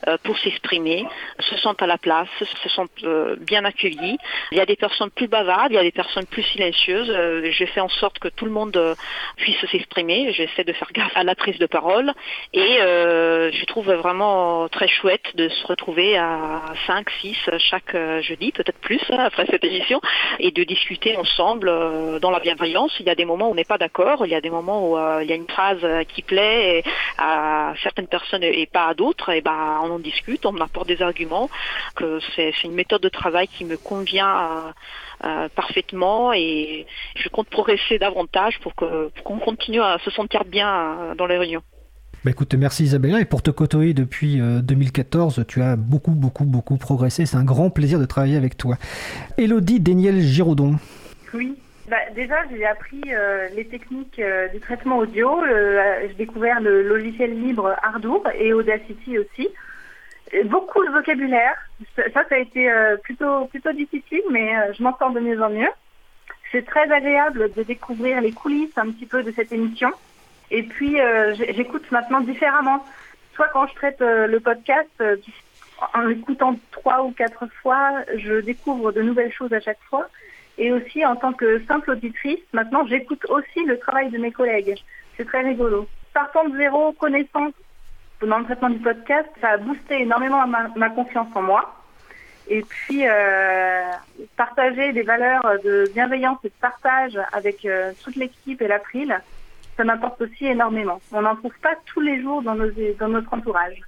euh, pour s'exprimer, se sentent à la place, se sentent euh, bien accueillis. Il y a des personnes plus bavardes, il y a des personnes plus silencieuses. Euh, je fais en sorte que tout le monde puisse s'exprimer. J'essaie de faire gaffe à la prise de parole et je trouve vraiment très chouette de se retrouver à 5, 6 chaque jeudi, peut-être plus hein, après cette édition, et de discuter ensemble dans la bienveillance. Il y a des moments où on n'est pas d'accord, il y a des moments où il y a une phrase qui plaît à certaines personnes et pas à d'autres, et ben on en discute, on apporte des arguments, que c'est une méthode de travail qui me convient euh, euh, parfaitement et je compte progresser davantage pour que pour qu'on continue à se sentir bien euh, dans les réunions. Bah écoute, merci Isabella. Et pour te côtoyer depuis euh, 2014, tu as beaucoup, beaucoup, beaucoup progressé. C'est un grand plaisir de travailler avec toi. Elodie Déniel Giraudon. Oui. Bah, déjà, j'ai appris euh, les techniques euh, du traitement audio. Euh, j'ai découvert le logiciel libre Ardour et Audacity aussi. Beaucoup de vocabulaire. Ça, ça, a été plutôt plutôt difficile, mais je m'en sors de mieux en mieux. C'est très agréable de découvrir les coulisses un petit peu de cette émission. Et puis, j'écoute maintenant différemment. Soit quand je traite le podcast, en l'écoutant trois ou quatre fois, je découvre de nouvelles choses à chaque fois. Et aussi, en tant que simple auditrice, maintenant, j'écoute aussi le travail de mes collègues. C'est très rigolo. Partant de zéro connaissance dans le traitement du podcast, ça a boosté énormément ma, confiance en moi. Et puis, euh, partager des valeurs de bienveillance et de partage avec euh, toute l'équipe et l'April, ça m'apporte aussi énormément. On n'en trouve pas tous les jours dans, notre entourage.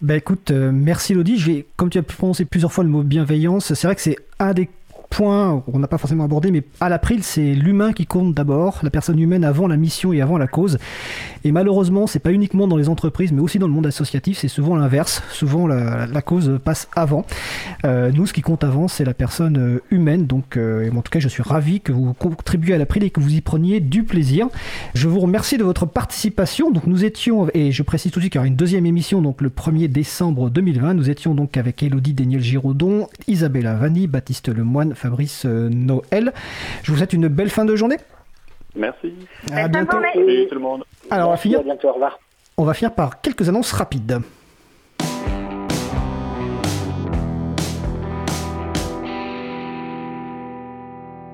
Bah écoute, euh, merci Lodi. Comme tu as prononcé plusieurs fois le mot bienveillance, c'est vrai que c'est un des point n'a pas forcément abordé, mais à l'April, c'est l'humain qui compte d'abord, la personne humaine avant la mission et avant la cause. Et malheureusement, c'est pas uniquement dans les entreprises, mais aussi dans le monde associatif, c'est souvent l'inverse. Souvent, la, cause passe avant. Euh, nous, ce qui compte avant, c'est la personne euh, humaine. Donc, euh, en tout cas, je suis ravi que vous contribuiez à l'April et que vous y preniez du plaisir. Je vous remercie de votre participation. Donc, nous étions, et je précise tout de suite qu'il y aura une deuxième émission, donc le 1er décembre 2020. Nous étions donc avec Elodie Daniel Giraudon, Isabella Vanni, Baptiste Lemoine, Fabrice euh, Noël. Je vous souhaite une belle fin de journée. Merci. À bientôt. Salut tout le monde. Alors, on va finir. À bientôt, au revoir. On va finir par quelques annonces rapides.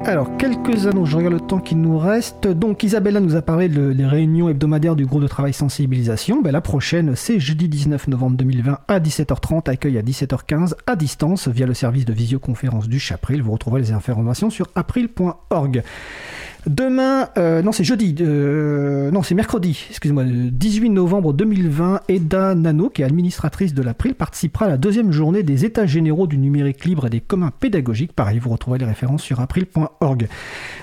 Alors, quelques annonces, je regarde le temps qui nous reste. Donc, Isabella nous a parlé des réunions hebdomadaires du groupe de travail sensibilisation. Ben, la prochaine, c'est jeudi 19 novembre 2020 à 17h30, accueil à 17h15 à distance via le service de visioconférence du Chapril. Vous retrouverez les informations sur april.org. Demain, euh, non c'est jeudi, euh, non c'est mercredi, excusez-moi, 18 novembre 2020, Eda Nano, qui est administratrice de l'April, participera à la deuxième journée des États généraux du numérique libre et des communs pédagogiques. Pareil, vous retrouverez les références sur april.org.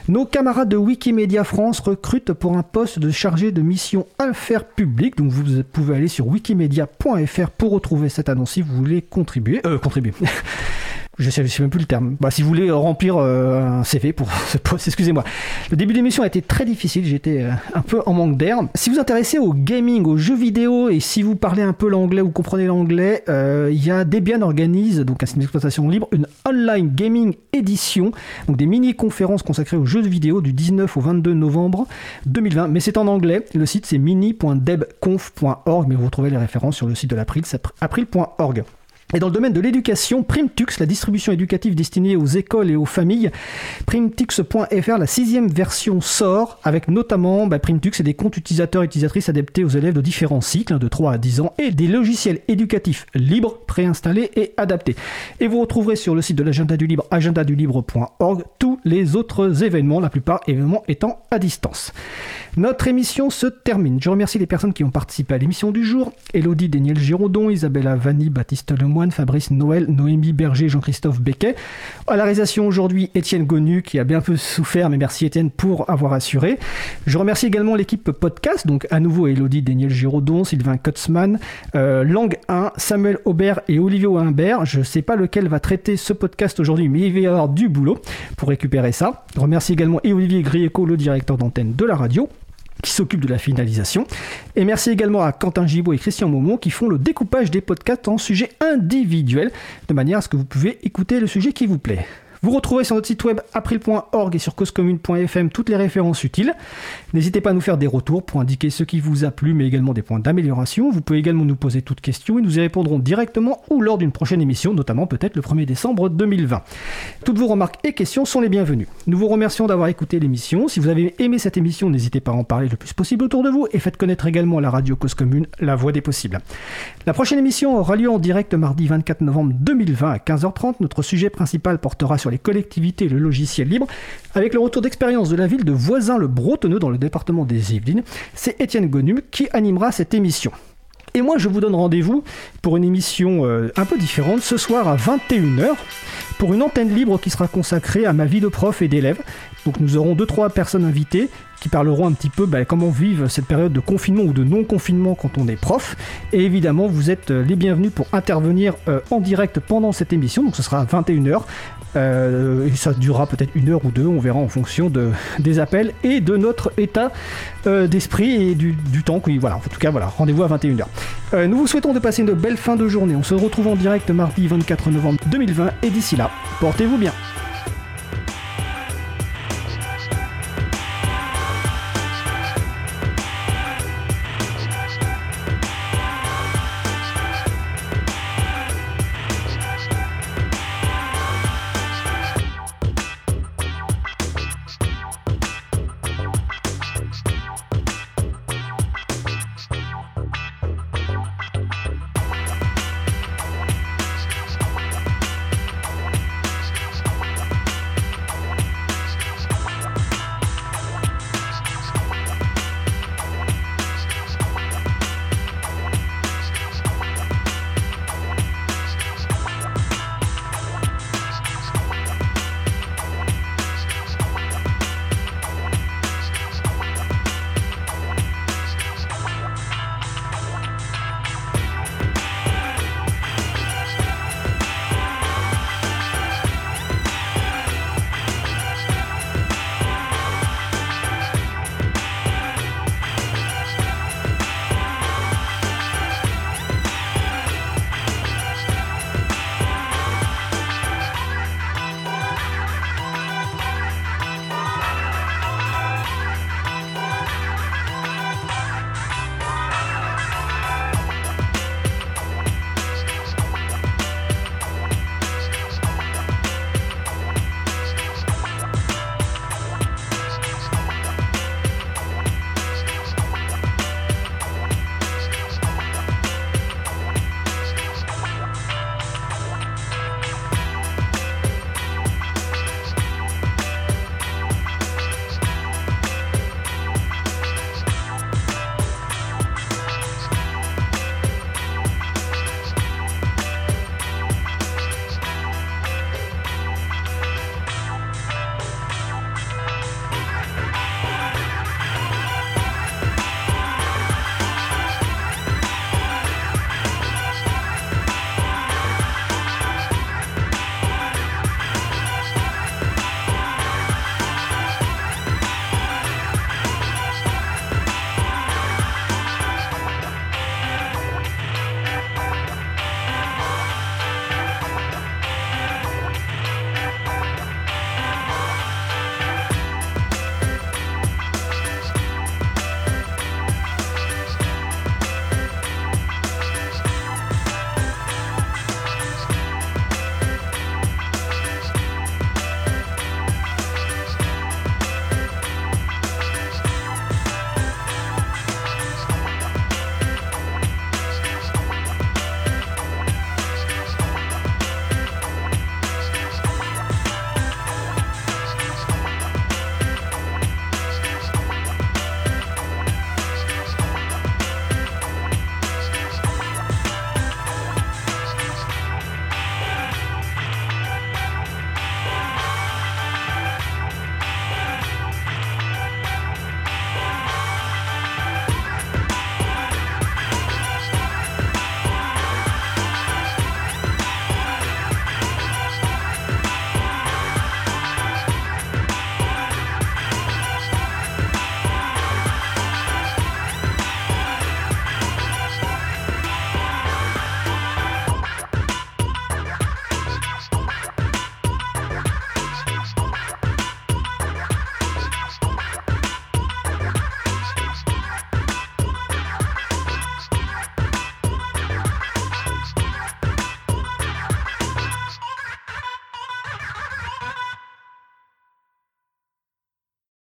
Nos camarades de Wikimedia France recrutent pour un poste de chargé de mission affaires publiques. Donc vous pouvez aller sur wikimedia.fr pour retrouver cette annonce si vous voulez contribuer. Euh, contribuer. je sais, sais même plus le terme. Bah, si vous voulez remplir euh, un CV pour ce poste, excusez-moi. Le début d'émission a été très difficile, j'étais euh, un peu en manque d'air. Si vous intéressez au gaming, aux jeux vidéo, et si vous parlez un peu l'anglais ou comprenez l'anglais, euh, il y a Debian organise, donc un système d'exploitation libre, une online gaming édition, donc des mini-conférences consacrées aux jeux vidéo du 19 au 22 novembre 2020. Mais c'est en anglais, le site c'est mini.debconf.org, mais vous retrouvez les références sur le site de l'April, april.org. Et dans le domaine de l'éducation, Primtux, la distribution éducative destinée aux écoles et aux familles, primtux.fr, la sixième version sort, avec notamment bah, Primtux et des comptes utilisateurs et utilisatrices adaptés aux élèves de différents cycles, hein, de 3 à 10 ans, et des logiciels éducatifs libres, préinstallés et adaptés. Et vous retrouverez sur le site de l'agenda du libre, agendadulibre.org, tous les autres événements, la plupart événements étant à distance. Notre émission se termine. Je remercie les personnes qui ont participé à l'émission du jour. Elodie Daniel Giraudon, Isabella Vanni, Baptiste Fabrice Noël, Noémie Berger, Jean-Christophe Becquet. À la réalisation aujourd'hui, Étienne Gonu qui a bien peu souffert, mais merci Étienne pour avoir assuré. Je remercie également l'équipe podcast, donc à nouveau Elodie Daniel Giraudon, Sylvain Kotzmann, euh, Lang 1, Samuel Aubert et Olivier Humbert. Je ne sais pas lequel va traiter ce podcast aujourd'hui, mais il va y avoir du boulot pour récupérer ça. Je remercie également Olivier Grieco, le directeur d'antenne de la radio qui s'occupe de la finalisation. Et merci également à Quentin Gibaud et Christian Momon qui font le découpage des podcasts en sujets individuels, de manière à ce que vous pouvez écouter le sujet qui vous plaît. Vous retrouvez sur notre site web april.org et sur causecommune.fm toutes les références utiles. N'hésitez pas à nous faire des retours pour indiquer ce qui vous a plu, mais également des points d'amélioration. Vous pouvez également nous poser toutes questions et nous y répondrons directement ou lors d'une prochaine émission, notamment peut-être le 1er décembre 2020. Toutes vos remarques et questions sont les bienvenues. Nous vous remercions d'avoir écouté l'émission. Si vous avez aimé cette émission, n'hésitez pas à en parler le plus possible autour de vous et faites connaître également la radio Cause Commune, la voix des possibles. La prochaine émission aura lieu en direct mardi 24 novembre 2020 à 15h30. Notre sujet principal portera sur les collectivités et le logiciel libre, avec le retour d'expérience de la ville de Voisin-le-Bretonneux dans le département des Yvelines. C'est Étienne Gonum qui animera cette émission. Et moi, je vous donne rendez-vous pour une émission euh, un peu différente ce soir à 21h pour une antenne libre qui sera consacrée à ma vie de prof et d'élève. Donc nous aurons deux trois personnes invitées qui parleront un petit peu bah, comment vivre cette période de confinement ou de non-confinement quand on est prof. Et évidemment, vous êtes euh, les bienvenus pour intervenir euh, en direct pendant cette émission. Donc ce sera à 21h euh, et ça durera peut-être une heure ou deux, on verra en fonction de, des appels et de notre état d'esprit et du, temps. voilà, en tout cas, voilà, rendez-vous à 21h. Euh, nous vous souhaitons de passer une belle fin de journée. On se retrouve en direct mardi 24 novembre 2020 et d'ici là, portez-vous bien.